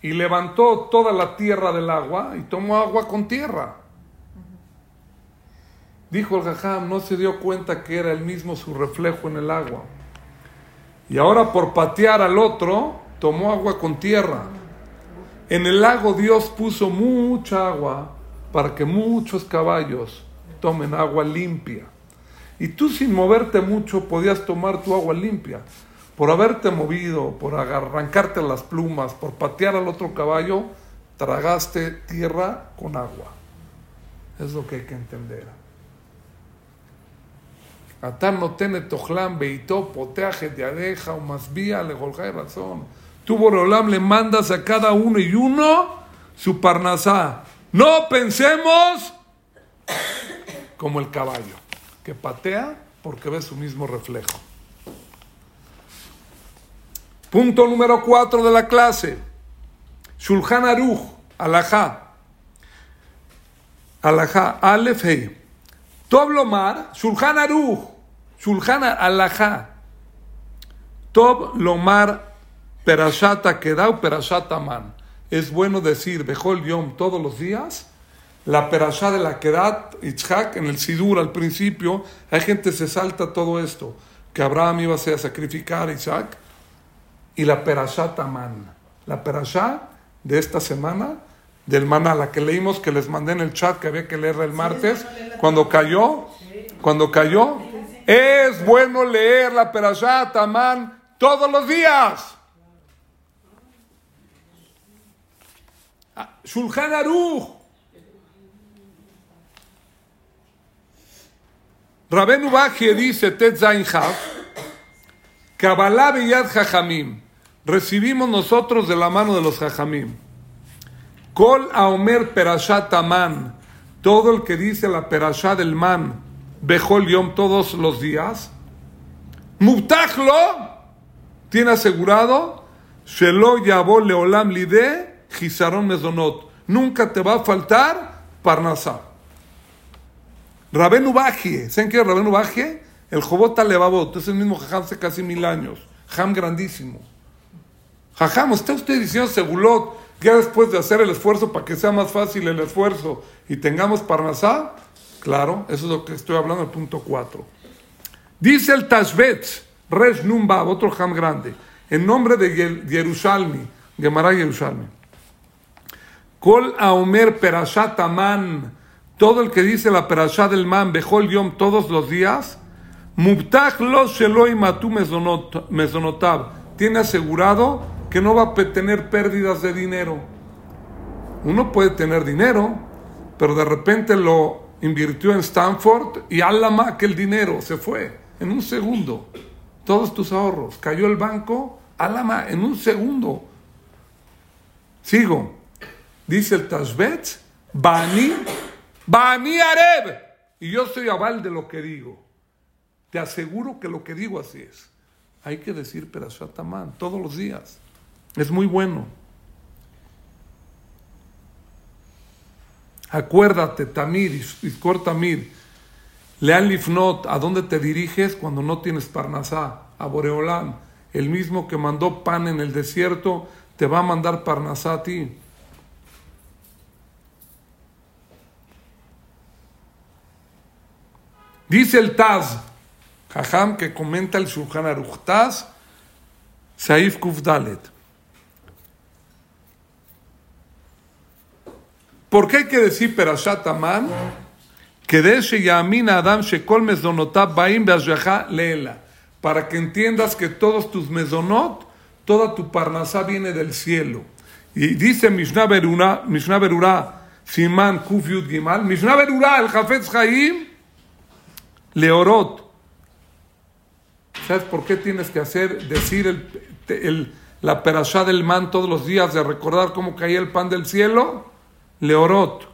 y levantó toda la tierra del agua y tomó agua con tierra. Dijo el jajam, no se dio cuenta que era el mismo su reflejo en el agua. Y ahora por patear al otro, tomó agua con tierra. En el lago Dios puso mucha agua para que muchos caballos tomen agua limpia. Y tú sin moverte mucho podías tomar tu agua limpia. Por haberte movido, por arrancarte las plumas, por patear al otro caballo, tragaste tierra con agua. Es lo que hay que entender. Atán no tiene tojlán, beitó, poteaje, de adeja, o más vía, le razón. Tú, Borolam, le mandas a cada uno y uno su parnasá. No pensemos como el caballo que patea porque ve su mismo reflejo. Punto número 4 de la clase. Shulchan Aruch, alajá. Alajá, Alef Hei. Tob Lomar, Shulchan Aruch, Shulchan alajá. Tob Lomar, Perashata Kedau, Perashata Man. Es bueno decir Bejol Yom todos los días la perashá de la Kedat Itzhak en el Sidur al principio, hay gente que se salta todo esto. que Abraham iba a sacrificar a Isaac, y la Perashá Tamán. La Perashá de esta semana, del maná, la que leímos, que les mandé en el chat, que había que leer el martes, cuando cayó, cuando cayó, es bueno leer la Perashá Tamán todos los días. Ah, Shulchan Aruch. Rabenu Bajie dice, Tet Zain Kabbalah Yad Jajamim. Recibimos nosotros de la mano de los Jajamim. Kol Aomer Perashat Aman. Todo el que dice la Perashat del Man. Bejol Yom todos los días. Mubtachlo. Tiene asegurado. Shelo Yabo Leolam Lide. Gizaron Mezonot. Nunca te va a faltar Parnasá. Rabenu Bajie. ¿Saben qué es Rabenu Bajie? El Jobot Levavot, es el mismo Jajam hace casi mil años. Jam grandísimo. Jajam, ¿está usted diciendo Segulot ya después de hacer el esfuerzo para que sea más fácil el esfuerzo y tengamos Parnasá? Claro, eso es lo que estoy hablando, el punto 4. Dice el Tashbetz, Resh Numbab, otro Jam grande, en nombre de Jerusalmi, Gemara Jerusalmi. Kol Aomer Perashat Aman, todo el que dice la Perashat del Man, Bejol Yom, todos los días, Mubtach lo sheloi matu mesonotab. Tiene asegurado que no va a tener pérdidas de dinero. Uno puede tener dinero, pero de repente lo invirtió en Stanford y alama que el dinero se fue en un segundo. Todos tus ahorros. Cayó el banco, alama en un segundo. Sigo. Dice el Tashbet, Bani, Bani Areb. Y yo soy aval de lo que digo. Te aseguro que lo que digo así es. Hay que decir Perashat Amán todos los días. Es muy bueno. Acuérdate, Tamir, Iskor Tamir, Lean Lifnot, ¿a dónde te diriges cuando no tienes Parnasá? A Boreolán, el mismo que mandó pan en el desierto, te va a mandar Parnasá a ti. Dice el Taz, Jajam que comenta el Shulchan Aruch Saif Kufdalet. ¿Por qué hay que decir Perashat Aman? Que de ese Yamina Adam Shekol Mezonotab Baim Leela. Para que entiendas que todos tus mezonot, toda tu parnasá viene del cielo. Y dice Mishnah Berura, Mishnah Berura, Siman Kuf Yud Gimal, Mishnah Berura, el Jafetz Chaim, Leorot, ¿Sabes por qué tienes que hacer, decir el, la perashá del man todos los días de recordar cómo caía el pan del cielo? Leorot.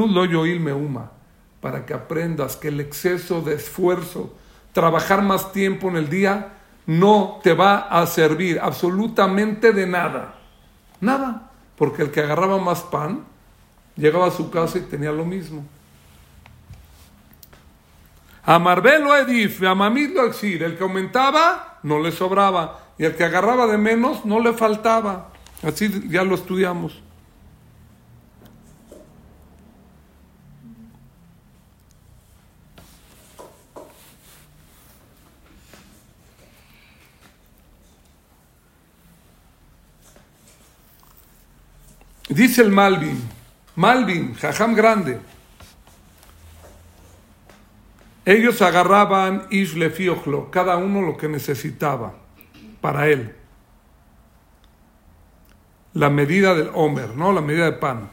lo meuma. Para que aprendas que el exceso de esfuerzo, trabajar más tiempo en el día, no te va a servir absolutamente de nada. Nada. Porque el que agarraba más pan, llegaba a su casa y tenía lo mismo. A Marbel Edif, a Mamid lo Exir. El que aumentaba, no le sobraba. Y el que agarraba de menos, no le faltaba. Así ya lo estudiamos. Dice el Malvin, Malvin, jajam grande. Ellos agarraban Ishlefiojlo, cada uno lo que necesitaba para él. La medida del Homer, ¿no? La medida de pan.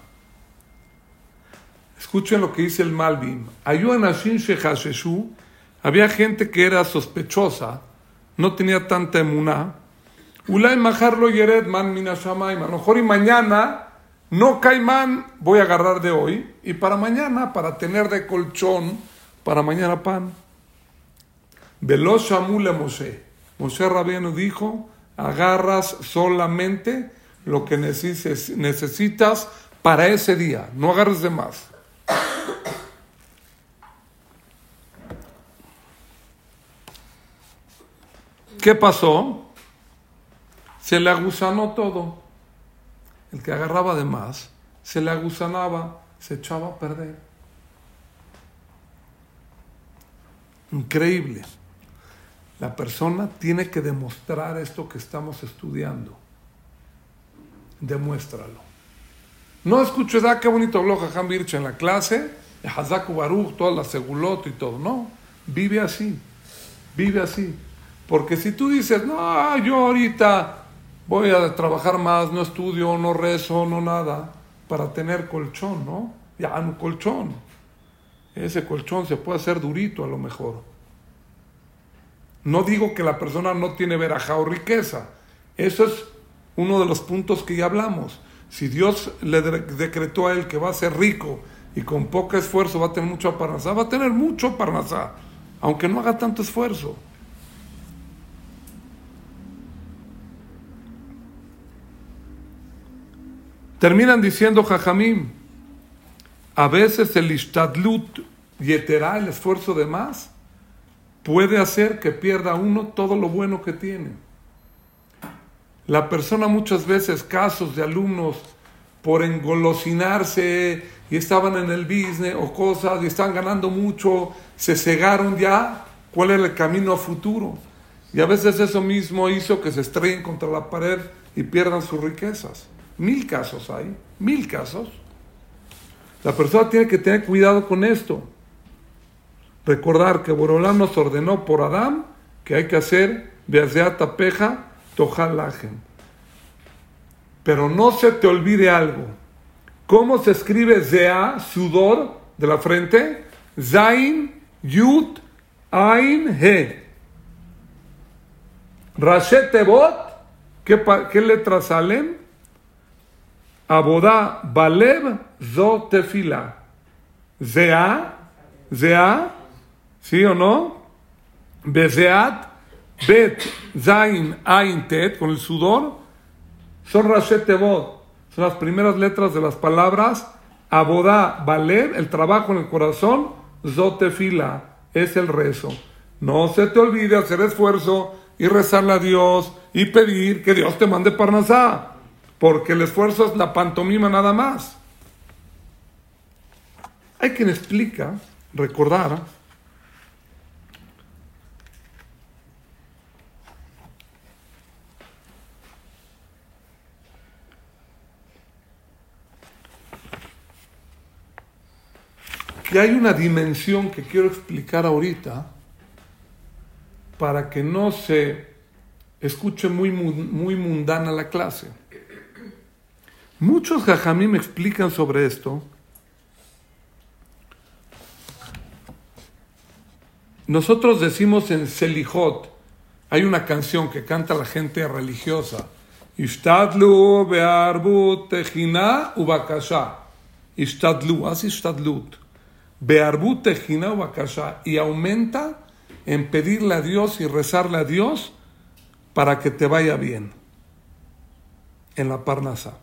Escuchen lo que dice el Malvin. Había gente que era sospechosa, no tenía tanta emuná. Ulay majarlo yered man A lo mejor y mañana no cae man, voy a agarrar de hoy. Y para mañana, para tener de colchón, para mañana pan. Veloz Shamule Moshe. Moshe Rabino dijo, agarras solamente lo que necesitas para ese día, no agarres de más. ¿Qué pasó? Se le agusanó todo. El que agarraba de más, se le agusanaba, se echaba a perder. Increíble. La persona tiene que demostrar esto que estamos estudiando. Demuéstralo. No escuches, ah, qué bonito habló Jajam Birch en la clase, Hazaku Baruch, todas las segulot y todo. No, vive así. Vive así. Porque si tú dices, no, yo ahorita voy a trabajar más, no estudio, no rezo, no nada, para tener colchón, ¿no? Ya, un colchón. Ese colchón se puede hacer durito a lo mejor. No digo que la persona no tiene veraja o riqueza. Eso es uno de los puntos que ya hablamos. Si Dios le decretó a él que va a ser rico y con poco esfuerzo va a tener mucho parnasá, va a tener mucho parnasá, aunque no haga tanto esfuerzo. Terminan diciendo Jajamim, a veces el istadlut yeterá, el esfuerzo de más, puede hacer que pierda uno todo lo bueno que tiene. La persona muchas veces, casos de alumnos, por engolosinarse y estaban en el business o cosas y están ganando mucho, se cegaron ya cuál era el camino futuro. Y a veces eso mismo hizo que se estrellen contra la pared y pierdan sus riquezas. Mil casos hay, mil casos. La persona tiene que tener cuidado con esto. Recordar que Borolán nos ordenó por Adán que hay que hacer Beaseata Peja Tojalajen. Pero no se te olvide algo. ¿Cómo se escribe Zea, sudor de la frente? Zain, Yud, Ain, He. Rashetebot, ¿qué, ¿qué letras salen? Abodá, Balev, Zo, Tefila. Zea, ¿Sí o no? Bezeat, Bet, Zain, Ain, Tet, con el sudor, son Rashetevot. Son las primeras letras de las palabras Abodá, Valer, el trabajo en el corazón, Zotefila, es el rezo. No se te olvide hacer esfuerzo y rezarle a Dios y pedir que Dios te mande Parnasá, porque el esfuerzo es la pantomima nada más. Hay quien explica, recordar, Y hay una dimensión que quiero explicar ahorita para que no se escuche muy, muy mundana la clase. Muchos me explican sobre esto. Nosotros decimos en Selijot, hay una canción que canta la gente religiosa. Ishtadlu be'arbut techina ubakasha. Ishtadlu, así ishtadlut y aumenta en pedirle a Dios y rezarle a Dios para que te vaya bien en la Parnasa.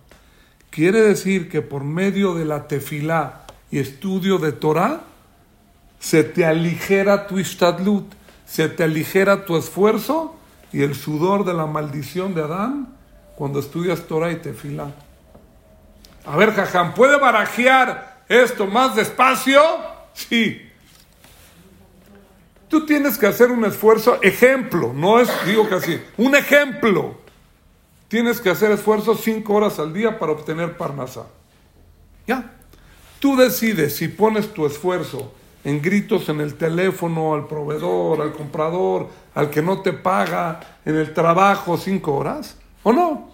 Quiere decir que por medio de la tefilá y estudio de Torah, se te aligera tu istadlut, se te aligera tu esfuerzo y el sudor de la maldición de Adán cuando estudias Torah y tefilá. A ver, Jajam, ¿puede barajear esto más despacio? Sí. Tú tienes que hacer un esfuerzo, ejemplo, no es, digo que así, un ejemplo. Tienes que hacer esfuerzo cinco horas al día para obtener parnasa. Ya. Tú decides si pones tu esfuerzo en gritos en el teléfono, al proveedor, al comprador, al que no te paga, en el trabajo cinco horas, o no.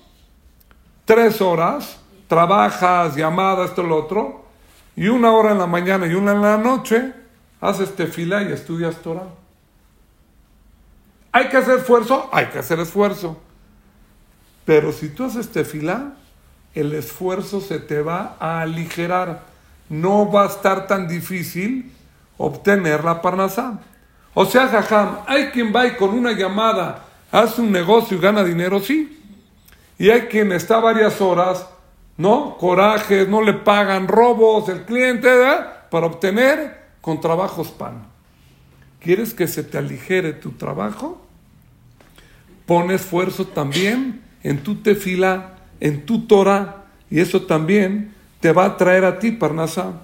Tres horas, trabajas, llamadas, esto, lo otro, y una hora en la mañana y una en la noche, haces tefila y estudias Torah. ¿Hay que hacer esfuerzo? Hay que hacer esfuerzo. Pero si tú haces tefila, el esfuerzo se te va a aligerar. No va a estar tan difícil obtener la parnasá. O sea, jajam, hay quien va y con una llamada hace un negocio y gana dinero, sí. Y hay quien está varias horas ¿no? Corajes, no le pagan robos el cliente para obtener con trabajos pan. ¿Quieres que se te aligere tu trabajo? Pon esfuerzo también en tu tefila, en tu Torah, y eso también te va a traer a ti, Parnasá.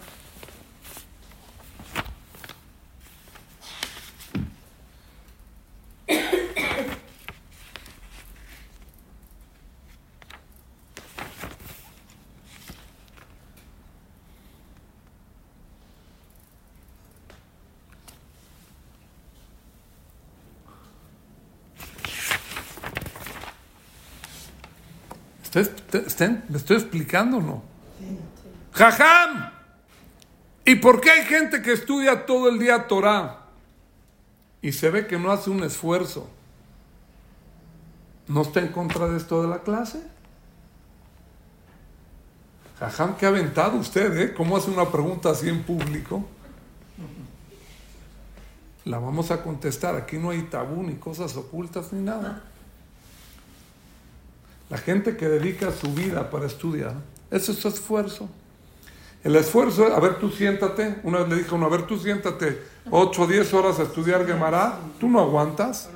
¿Me estoy explicando o no? ¡Jajam! ¿Y por qué hay gente que estudia todo el día Torah y se ve que no hace un esfuerzo? ¿No está en contra de esto de la clase? Jajam, ¿qué aventado usted? Eh? ¿Cómo hace una pregunta así en público? La vamos a contestar. Aquí no hay tabú ni cosas ocultas ni nada. La gente que dedica su vida para estudiar, ese es su esfuerzo. El esfuerzo, a ver, tú siéntate. Una vez le dije a uno, a ver, tú siéntate 8 o 10 horas a estudiar Gemara. ¿Tú no aguantas?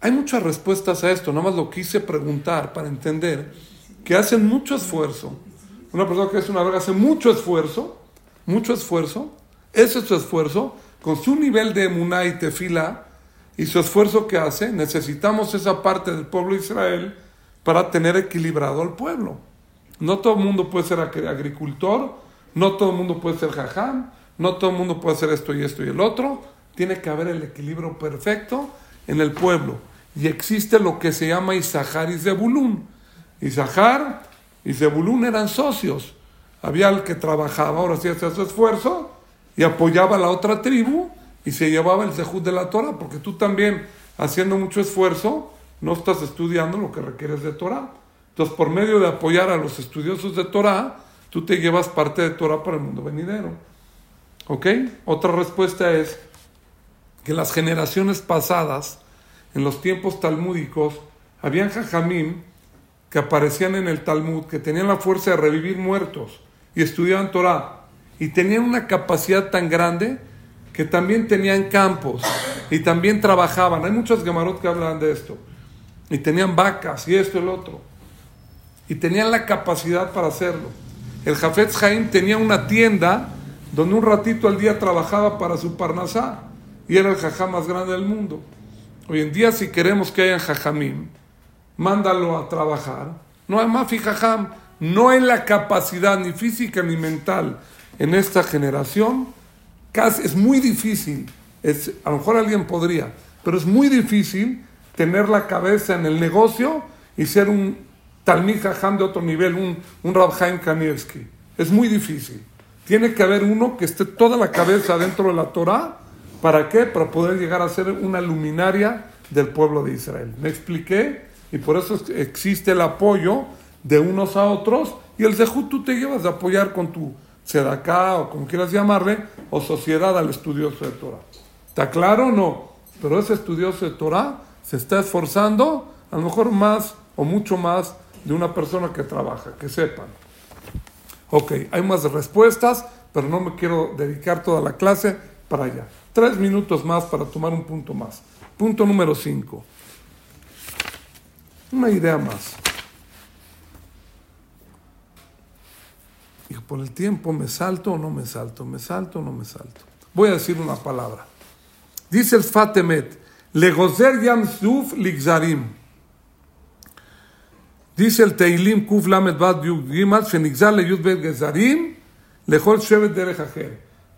Hay muchas respuestas a esto. Nada más lo quise preguntar para entender que hacen mucho esfuerzo. Una persona que es una verga hace mucho esfuerzo, mucho esfuerzo. Ese es su esfuerzo. Con su nivel de emuná y tefila y su esfuerzo que hace, necesitamos esa parte del pueblo de Israel para tener equilibrado al pueblo. No todo el mundo puede ser agricultor, no todo el mundo puede ser jajam, no todo el mundo puede hacer esto y esto y el otro. Tiene que haber el equilibrio perfecto en el pueblo. Y existe lo que se llama Isahar y Zebulún. Isahar y Zebulún eran socios. Había el que trabajaba, ahora sí hacía su esfuerzo, y apoyaba a la otra tribu y se llevaba el Zehut de la Torah, porque tú también, haciendo mucho esfuerzo, no estás estudiando lo que requieres de Torah. Entonces, por medio de apoyar a los estudiosos de Torah, tú te llevas parte de Torah para el mundo venidero. ¿Ok? Otra respuesta es que las generaciones pasadas, en los tiempos talmúdicos, habían jajamim que aparecían en el Talmud, que tenían la fuerza de revivir muertos y estudiaban Torah. Y tenían una capacidad tan grande que también tenían campos y también trabajaban. Hay muchos gemarot que hablan de esto. Y tenían vacas y esto y el otro y tenían la capacidad para hacerlo. El Jafetz Jaim tenía una tienda donde un ratito al día trabajaba para su parnasá y era el jajá más grande del mundo. Hoy en día, si queremos que haya jajamim, mándalo a trabajar. No hay mafi jajam, no hay la capacidad ni física ni mental en esta generación. Casi, es muy difícil, es, a lo mejor alguien podría, pero es muy difícil tener la cabeza en el negocio y ser un Talmid de otro nivel, un, un Rabhaim Kanievski. Es muy difícil. Tiene que haber uno que esté toda la cabeza dentro de la Torah. ¿Para qué? Para poder llegar a ser una luminaria del pueblo de Israel. ¿Me expliqué? Y por eso existe el apoyo de unos a otros. Y el Zehut tú te llevas a apoyar con tu sedaká o como quieras llamarle, o sociedad al estudioso de Torah. ¿Está claro o no? Pero ese estudioso de Torah se está esforzando, a lo mejor más o mucho más de una persona que trabaja, que sepan. Ok, hay más respuestas, pero no me quiero dedicar toda la clase para allá. Tres minutos más para tomar un punto más. Punto número cinco. Una idea más. Y por el tiempo, ¿me salto o no me salto? ¿Me salto o no me salto? Voy a decir una palabra. Dice el Fatemet, Legozer Yam Suf Ligzarim. Dice el Teilim Kuf Lamed Bad Gimal, Shenigzal Yud Bet Gezarim, Lejol Shevet Derech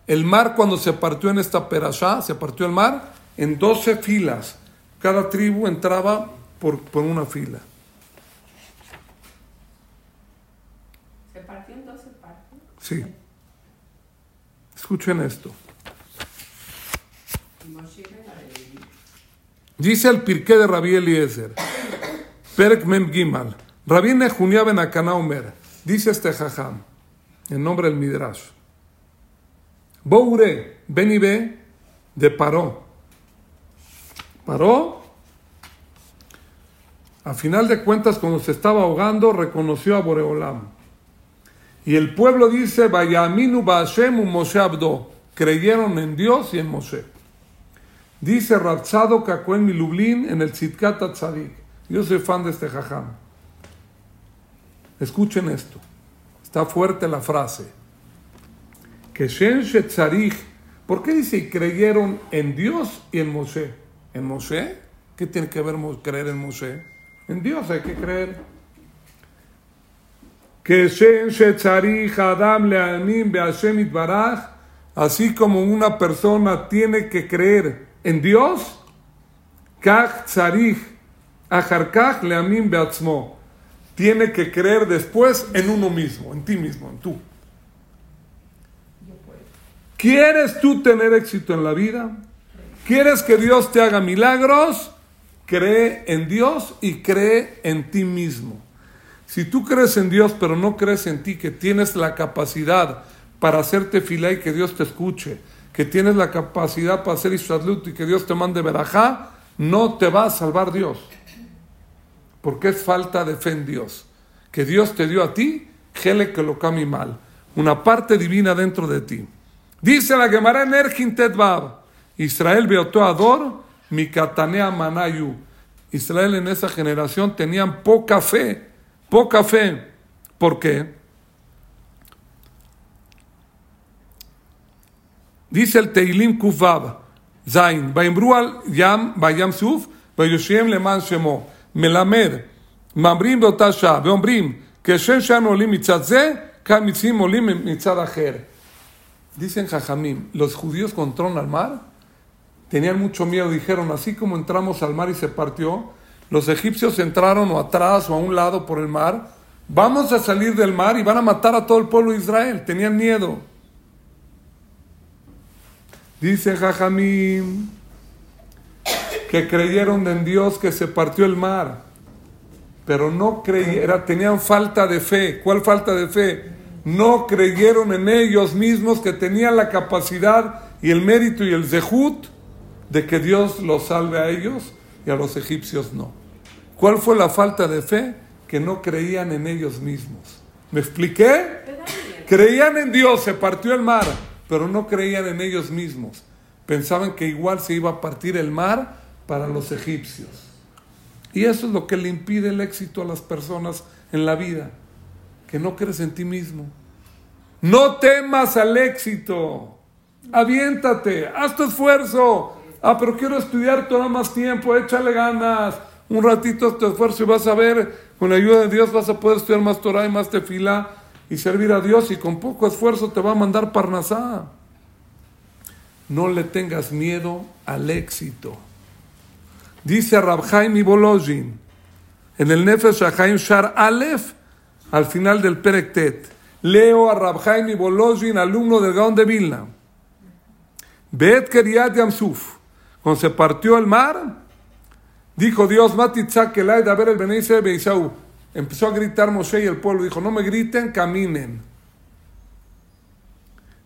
El mar cuando se partió en esta perashá, se partió el mar en 12 filas. Cada tribu entraba por, por una fila. ¿Se partió en 12 partes? Sí. Escuchen esto. Dice el Pirqué de Rabí Eliezer, Perek Mem Gimal. Rabí Nehunia ben Omer, dice este jajam, en nombre del Midrash, Boure, ben y de Paró. Paró, a final de cuentas, cuando se estaba ahogando, reconoció a Boreolam. Y el pueblo dice, Vayaminu Baashem Moshe Abdo, creyeron en Dios y en Moshe. Dice Rabzado Kakuen Milublin en el Tzidkat Tzadik. Yo soy fan de este jajam. Escuchen esto. Está fuerte la frase. Que Shen ¿por qué dice creyeron en Dios y en Moshe? ¿En Moshe? ¿Qué tiene que ver creer en Moshe? En Dios hay que creer. Que Shen Adam Leanim Be'ashem así como una persona tiene que creer en Dios, tiene que creer después en uno mismo, en ti mismo, en tú. ¿Quieres tú tener éxito en la vida? ¿Quieres que Dios te haga milagros? Cree en Dios y cree en ti mismo. Si tú crees en Dios pero no crees en ti, que tienes la capacidad para hacerte fila y que Dios te escuche, que tienes la capacidad para hacer Ishadlut y que Dios te mande verajá, no te va a salvar Dios. Porque es falta de fe en Dios. Que Dios te dio a ti, gele que lo cami mal. Una parte divina dentro de ti. Dice la Gemara en Ergin Tedbab, Israel beotó ador, mi katanea manayu. Israel en esa generación tenían poca fe, poca fe. ¿Por qué? Dice el Teilim Kufab, Zain, Baimbru al Yam, Bayam Suf, Bayushiem Leman Shemo, Melamed, Mamrim Botasha, Beombrim, Keshem Shem Olim Mitzadze, Kamitzim Olim Mitzadajer. Dicen Jajamim, los judíos cuando entraron al mar tenían mucho miedo, dijeron, así como entramos al mar y se partió, los egipcios entraron o atrás o a un lado por el mar, vamos a salir del mar y van a matar a todo el pueblo de Israel, tenían miedo. Dice Jajamim que creyeron en Dios que se partió el mar, pero no creyeron, tenían falta de fe. ¿Cuál falta de fe? No creyeron en ellos mismos que tenían la capacidad y el mérito y el zehut de que Dios los salve a ellos y a los egipcios no. ¿Cuál fue la falta de fe? Que no creían en ellos mismos. ¿Me expliqué? Creían en Dios, se partió el mar, pero no creían en ellos mismos. Pensaban que igual se iba a partir el mar para los egipcios. Y eso es lo que le impide el éxito a las personas en la vida, que no crees en ti mismo. No temas al éxito. Aviéntate, haz tu esfuerzo. Ah, pero quiero estudiar todo más tiempo, échale ganas. Un ratito haz tu esfuerzo y vas a ver, con la ayuda de Dios vas a poder estudiar más Torah y más tefila y servir a Dios y con poco esfuerzo te va a mandar Parnasá. No le tengas miedo al éxito. Dice Rabhaim y Bolojin en el Nefesh Shahaim Shar Aleph, al final del Perektet. Leo a Rabhaim y Bolojin, alumno del Gaón de Vilna. Bet Keriat Yamsuf. Cuando se partió el mar, dijo Dios, Matitzak Elay de ver el Beneice Beisau. Empezó a gritar Moshe y el pueblo dijo, no me griten, caminen.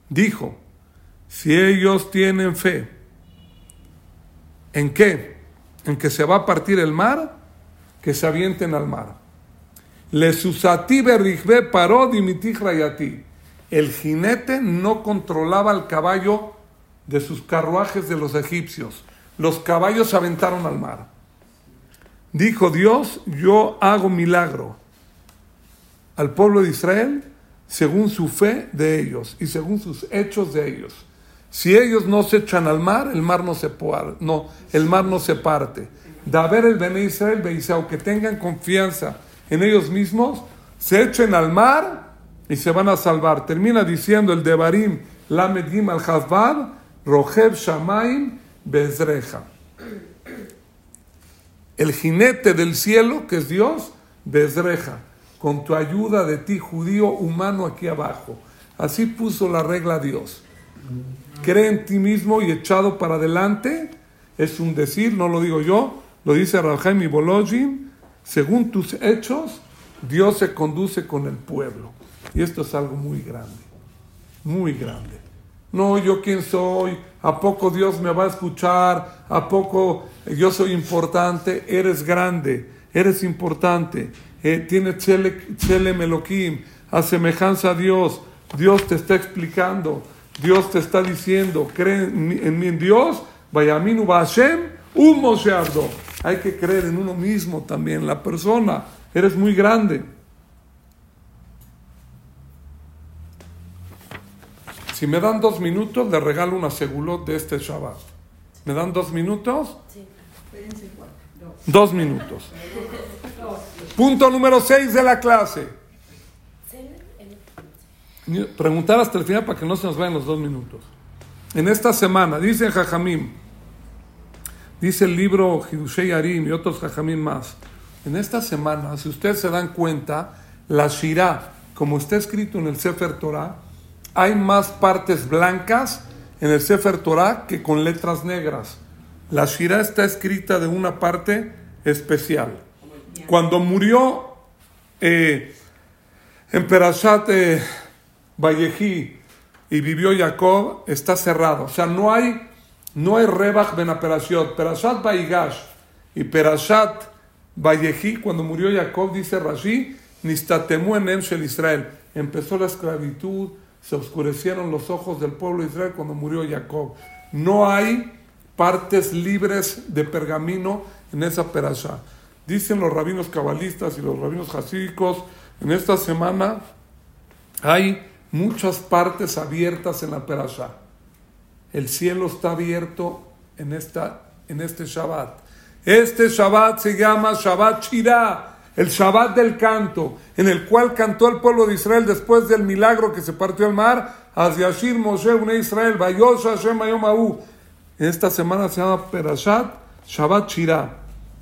Dijo, si ellos tienen fe, ¿en qué? En que se va a partir el mar, que se avienten al mar. Lesusati berrichbe paró. El jinete no controlaba el caballo de sus carruajes de los egipcios. Los caballos se aventaron al mar. Dijo Dios, yo hago milagro al pueblo de Israel según su fe de ellos y según sus hechos de ellos. Si ellos no se echan al mar, el mar no se, no, el mar no se parte. De haber el Bene Israel, Beisau, que tengan confianza en ellos mismos, se echen al mar y se van a salvar. Termina diciendo el Devarim, Lamed Gim al Hazbad, Roheb Shamaim Bezreja. El jinete del cielo, que es Dios, Bezreja, con tu ayuda de ti, judío humano, aquí abajo. Así puso la regla Dios. Cree en ti mismo y echado para adelante, es un decir, no lo digo yo, lo dice Rahaim y según tus hechos, Dios se conduce con el pueblo. Y esto es algo muy grande, muy grande. No, yo quién soy, ¿a poco Dios me va a escuchar? ¿A poco yo soy importante? Eres grande, eres importante. Eh, tiene Chele Meloquim, a semejanza a Dios. Dios te está explicando, Dios te está diciendo, cree en mí, en Dios, un. Hay que creer en uno mismo también, la persona. Eres muy grande. Si me dan dos minutos, le regalo una segulot de este Shabbat. ¿Me dan dos minutos? Sí. Dos minutos. Punto número seis de la clase. Preguntar hasta el final para que no se nos vayan los dos minutos. En esta semana, dice Jajamim, dice el libro Hidushei Arim y otros Jajamim más, En esta semana, si ustedes se dan cuenta, la Shirah, como está escrito en el Sefer Torah, hay más partes blancas en el Sefer Torah que con letras negras. La Shirah está escrita de una parte especial. Cuando murió eh, en Perashat eh, Vallejí y vivió Jacob, está cerrado. O sea, no hay, no hay Rebach ben Perashat. Perashat Baigash y Perashat Vallejí, cuando murió Jacob, dice Rashi, Nistatemu en Shel Israel. Empezó la esclavitud, se oscurecieron los ojos del pueblo de Israel cuando murió Jacob. No hay partes libres de pergamino en esa perasha. Dicen los rabinos cabalistas y los rabinos hasídicos, en esta semana hay muchas partes abiertas en la perasha. El cielo está abierto en, esta, en este Shabbat. Este Shabbat se llama Shabbat Shirah, el Shabbat del canto, en el cual cantó el pueblo de Israel después del milagro que se partió el mar, Shir Moshe une Israel, Bayosh Hashem esta semana se llama Perashat Shabbat Shirah.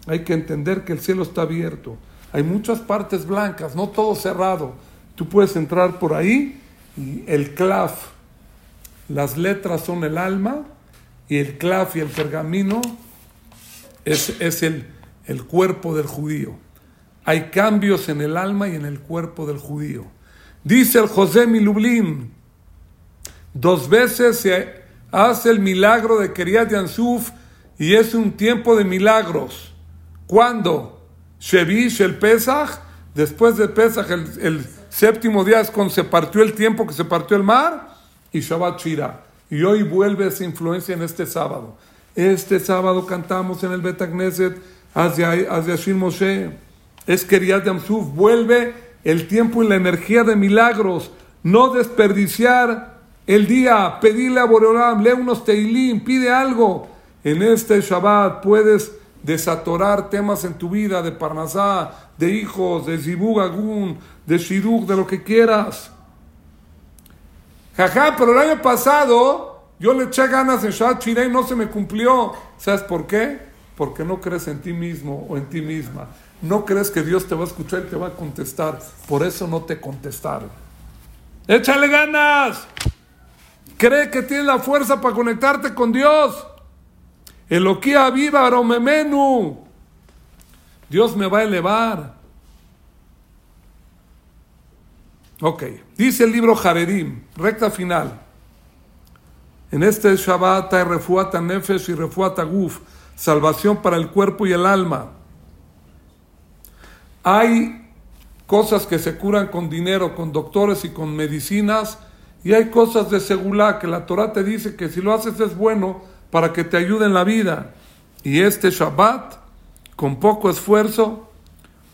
Hay que entender que el cielo está abierto. Hay muchas partes blancas, no todo cerrado. Tú puedes entrar por ahí y el clav, las letras son el alma y el clav y el pergamino es, el, el cuerpo del judío. Hay cambios en el alma y en el cuerpo del judío. Dice el José Milublin, dos veces se hace el milagro de Keriat Yansuf y es un tiempo de milagros. ¿Cuándo? Shevish, el Pesach, después de Pesach, el, séptimo día es cuando se partió el tiempo que se partió el mar, y Shabbat Shira. Y hoy vuelve esa influencia en este sábado. Este sábado cantamos en el Betagneset hacia, hacia Shir Moshe. Es Keriat Yamsuf. Vuelve el tiempo y la energía de milagros. No desperdiciar el día. Pedirle a Boreolam, lee unos teilim, pide algo. En este Shabbat puedes desatorar temas en tu vida de Parnasá, de hijos, de Zibug de Shiduk, de lo que quieras. Jajá, pero el año pasado yo le eché ganas en Shabbat y no se me cumplió. ¿Sabes por qué? Porque no crees en ti mismo o en ti misma. No crees que Dios te va a escuchar y te va a contestar. Por eso no te contestaron. Échale ganas. Cree que tienes la fuerza para conectarte con Dios. Eloquía viva, aromemenu. Dios me va a elevar. Ok, dice el libro Jaredim, recta final. En este Shabbat hay refuata nefesh y refuata guf, salvación para el cuerpo y el alma. Hay cosas que se curan con dinero, con doctores y con medicinas, y hay cosas de segulá que la Torah te dice que si lo haces es bueno para que te ayude en la vida. Y este Shabbat, con poco esfuerzo,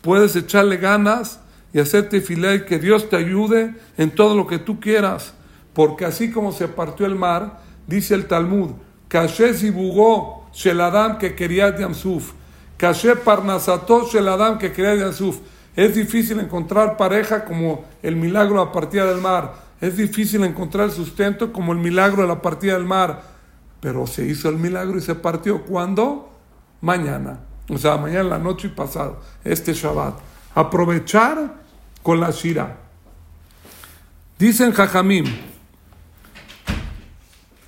puedes echarle ganas y hacerte y que Dios te ayude en todo lo que tú quieras. Porque así como se partió el mar, Dice el Talmud, Kashe Zibugó Sheladam que quería Yamsuf, Kashe Parnasato Sheladam que quería Yamsuf. Es difícil encontrar pareja como el milagro de la partida del mar. Es difícil encontrar sustento como el milagro de la partida del mar. Pero se hizo el milagro y se partió. ¿Cuándo? Mañana. O sea, mañana en la noche y pasado. Este Shabbat. Aprovechar con la Shira. Dicen Jajamim.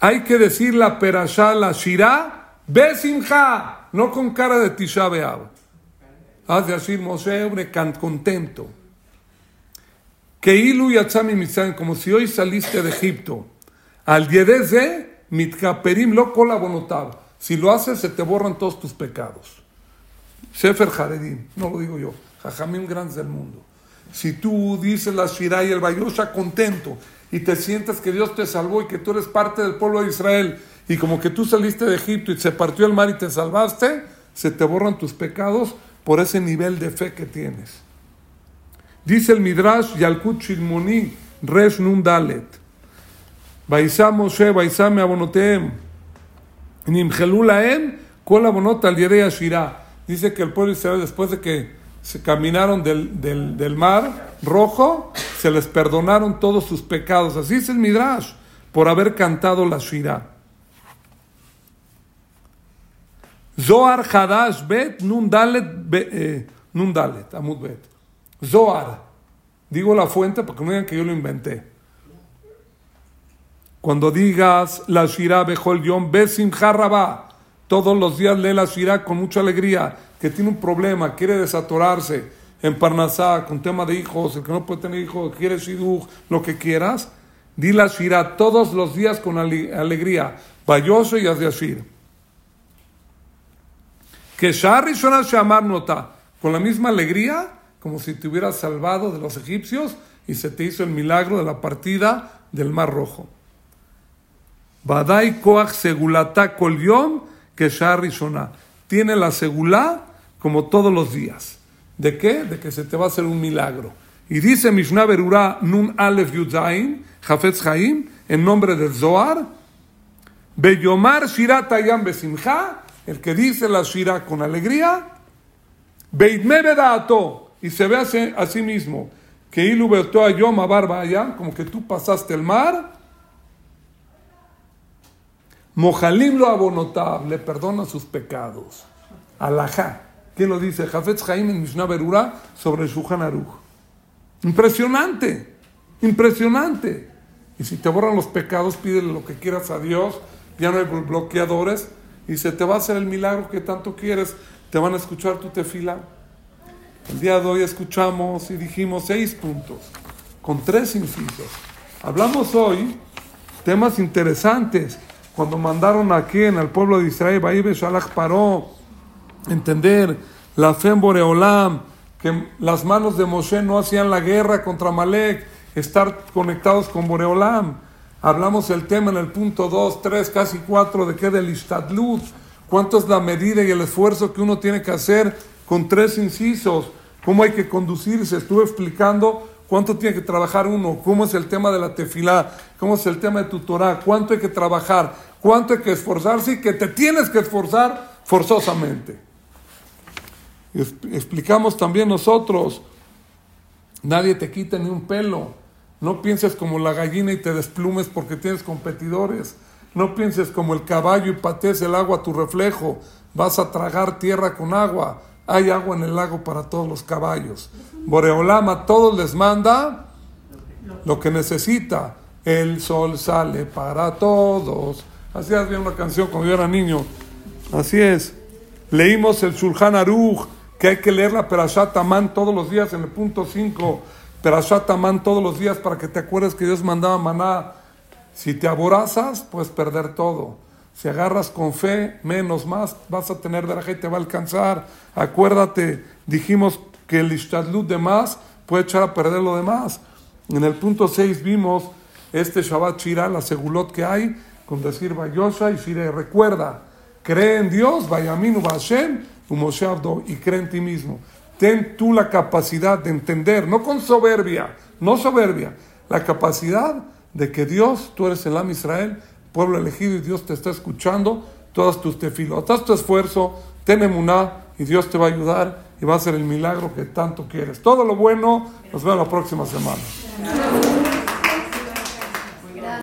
Hay que decir la perashá, la shirá, besimja, no con cara de tisha de así Moshe, contento. Que ilu yatzami mitzrayim, como si hoy saliste de Egipto. Al yedeze, mitkaperim lo colabonotab. Si lo haces, se te borran todos tus pecados. Sefer Jaredim, no lo digo yo, Jajamim grandes del mundo. Si tú dices la Shirah y el Bayosha contento y te sientes que Dios te salvó y que tú eres parte del pueblo de Israel y como que tú saliste de Egipto y se partió el mar y te salvaste, se te borran tus pecados por ese nivel de fe que tienes. Dice el Midrash Yalkut Shilmoni Resh Nun Dalet. Baisá Moshe, Baisá me abonoteem. Nimgelú laem, kol abonot al. Dice que el pueblo Israel después de que se caminaron del, del, mar rojo, se les perdonaron todos sus pecados. Así es el Midrash, por haber cantado la Shirah. Zohar Hadash Bet Nun Dalet eh, Nundalet, Amudbet. Zohar. Digo la fuente porque no digan que yo lo inventé. Cuando digas la Shirah Bejol Yom Besim Harraba, todos los días lee la Shirah con mucha alegría, que tiene un problema, quiere desatorarse en Parnasá con tema de hijos, el que no puede tener hijos, quiere Shidduch, lo que quieras, di la Shirah todos los días con alegría. Bayoso y Azyashir. Que Shari Shamar nota, con la misma alegría, como si te hubieras salvado de los egipcios y se te hizo el milagro de la partida del Mar Rojo. Badai Koach Segulata Kol Yom que Shona. Tiene la segulá como todos los días. ¿De qué? De que se te va a hacer un milagro. Y dice Mishnah Berurah Nun Alef Yudzain, Jafetz Haim, en nombre del Zohar, Beyomar Shirat Ayam Besimcha, el que dice la Shirah con alegría, Beitme Bedato, y se ve a sí mismo, que Ilu Ayom Barba como que tú pasaste el mar, Mojalim lo abonotab, le perdona sus pecados. Alajá. ¿Quién lo dice? Jafetz Jaim en Mishnah sobre el Shulchan Aruch. Impresionante, impresionante. Y si te borran los pecados, pídele lo que quieras a Dios. Ya no hay bloqueadores. Y se te va a hacer el milagro que tanto quieres. Te van a escuchar tu tefila. El día de hoy escuchamos y dijimos seis puntos, con tres incisos. Hablamos hoy temas interesantes cuando mandaron aquí en el pueblo de Israel, Baíbe Shalach paró, entender la fe en Boreolam, que las manos de Moshe no hacían la guerra contra Malek, estar conectados con Boreolam. Hablamos el tema en el punto 2, 3, casi 4 de qué del Ishtadlut, cuánto es la medida y el esfuerzo que uno tiene que hacer con tres incisos, cómo hay que conducirse. Estuve explicando cuánto tiene que trabajar uno, cómo es el tema de la tefilá, cómo es el tema de tu Torah, cuánto hay que trabajar cuánto hay que esforzarse y que te tienes que esforzar forzosamente. Explicamos también nosotros, nadie te quita ni un pelo. No pienses como la gallina y te desplumes porque tienes competidores. No pienses como el caballo y patees el agua a tu reflejo. Vas a tragar tierra con agua. Hay agua en el lago para todos los caballos. Boreolama todos les manda lo que necesita. El sol sale para todos. Así había una canción cuando yo era niño. Así es. Leímos el Shulchan Aruch, que hay que leer la Perashat todos los días en el punto 5. Perashat Amán todos los días para que te acuerdes que Dios mandaba maná. Si te aborazas, puedes perder todo. Si agarras con fe, menos más, vas a tener veraja y te va a alcanzar. Acuérdate, dijimos que el ishtadlut de más puede echar a perder lo demás. En el punto 6 vimos este Shabbat Shira, la segulot que hay, con decir Vayosha y Shire, recuerda, cree en Dios, Vayaminu Vashem, y cree en ti mismo. Ten tú la capacidad de entender, no con soberbia, no soberbia, la capacidad de que Dios, tú eres el Am Israel, pueblo elegido y Dios te está escuchando, todas tus tefilos, haz tu esfuerzo, ten emuná y Dios te va a ayudar y va a hacer el milagro que tanto quieres. Todo lo bueno, nos vemos la próxima semana.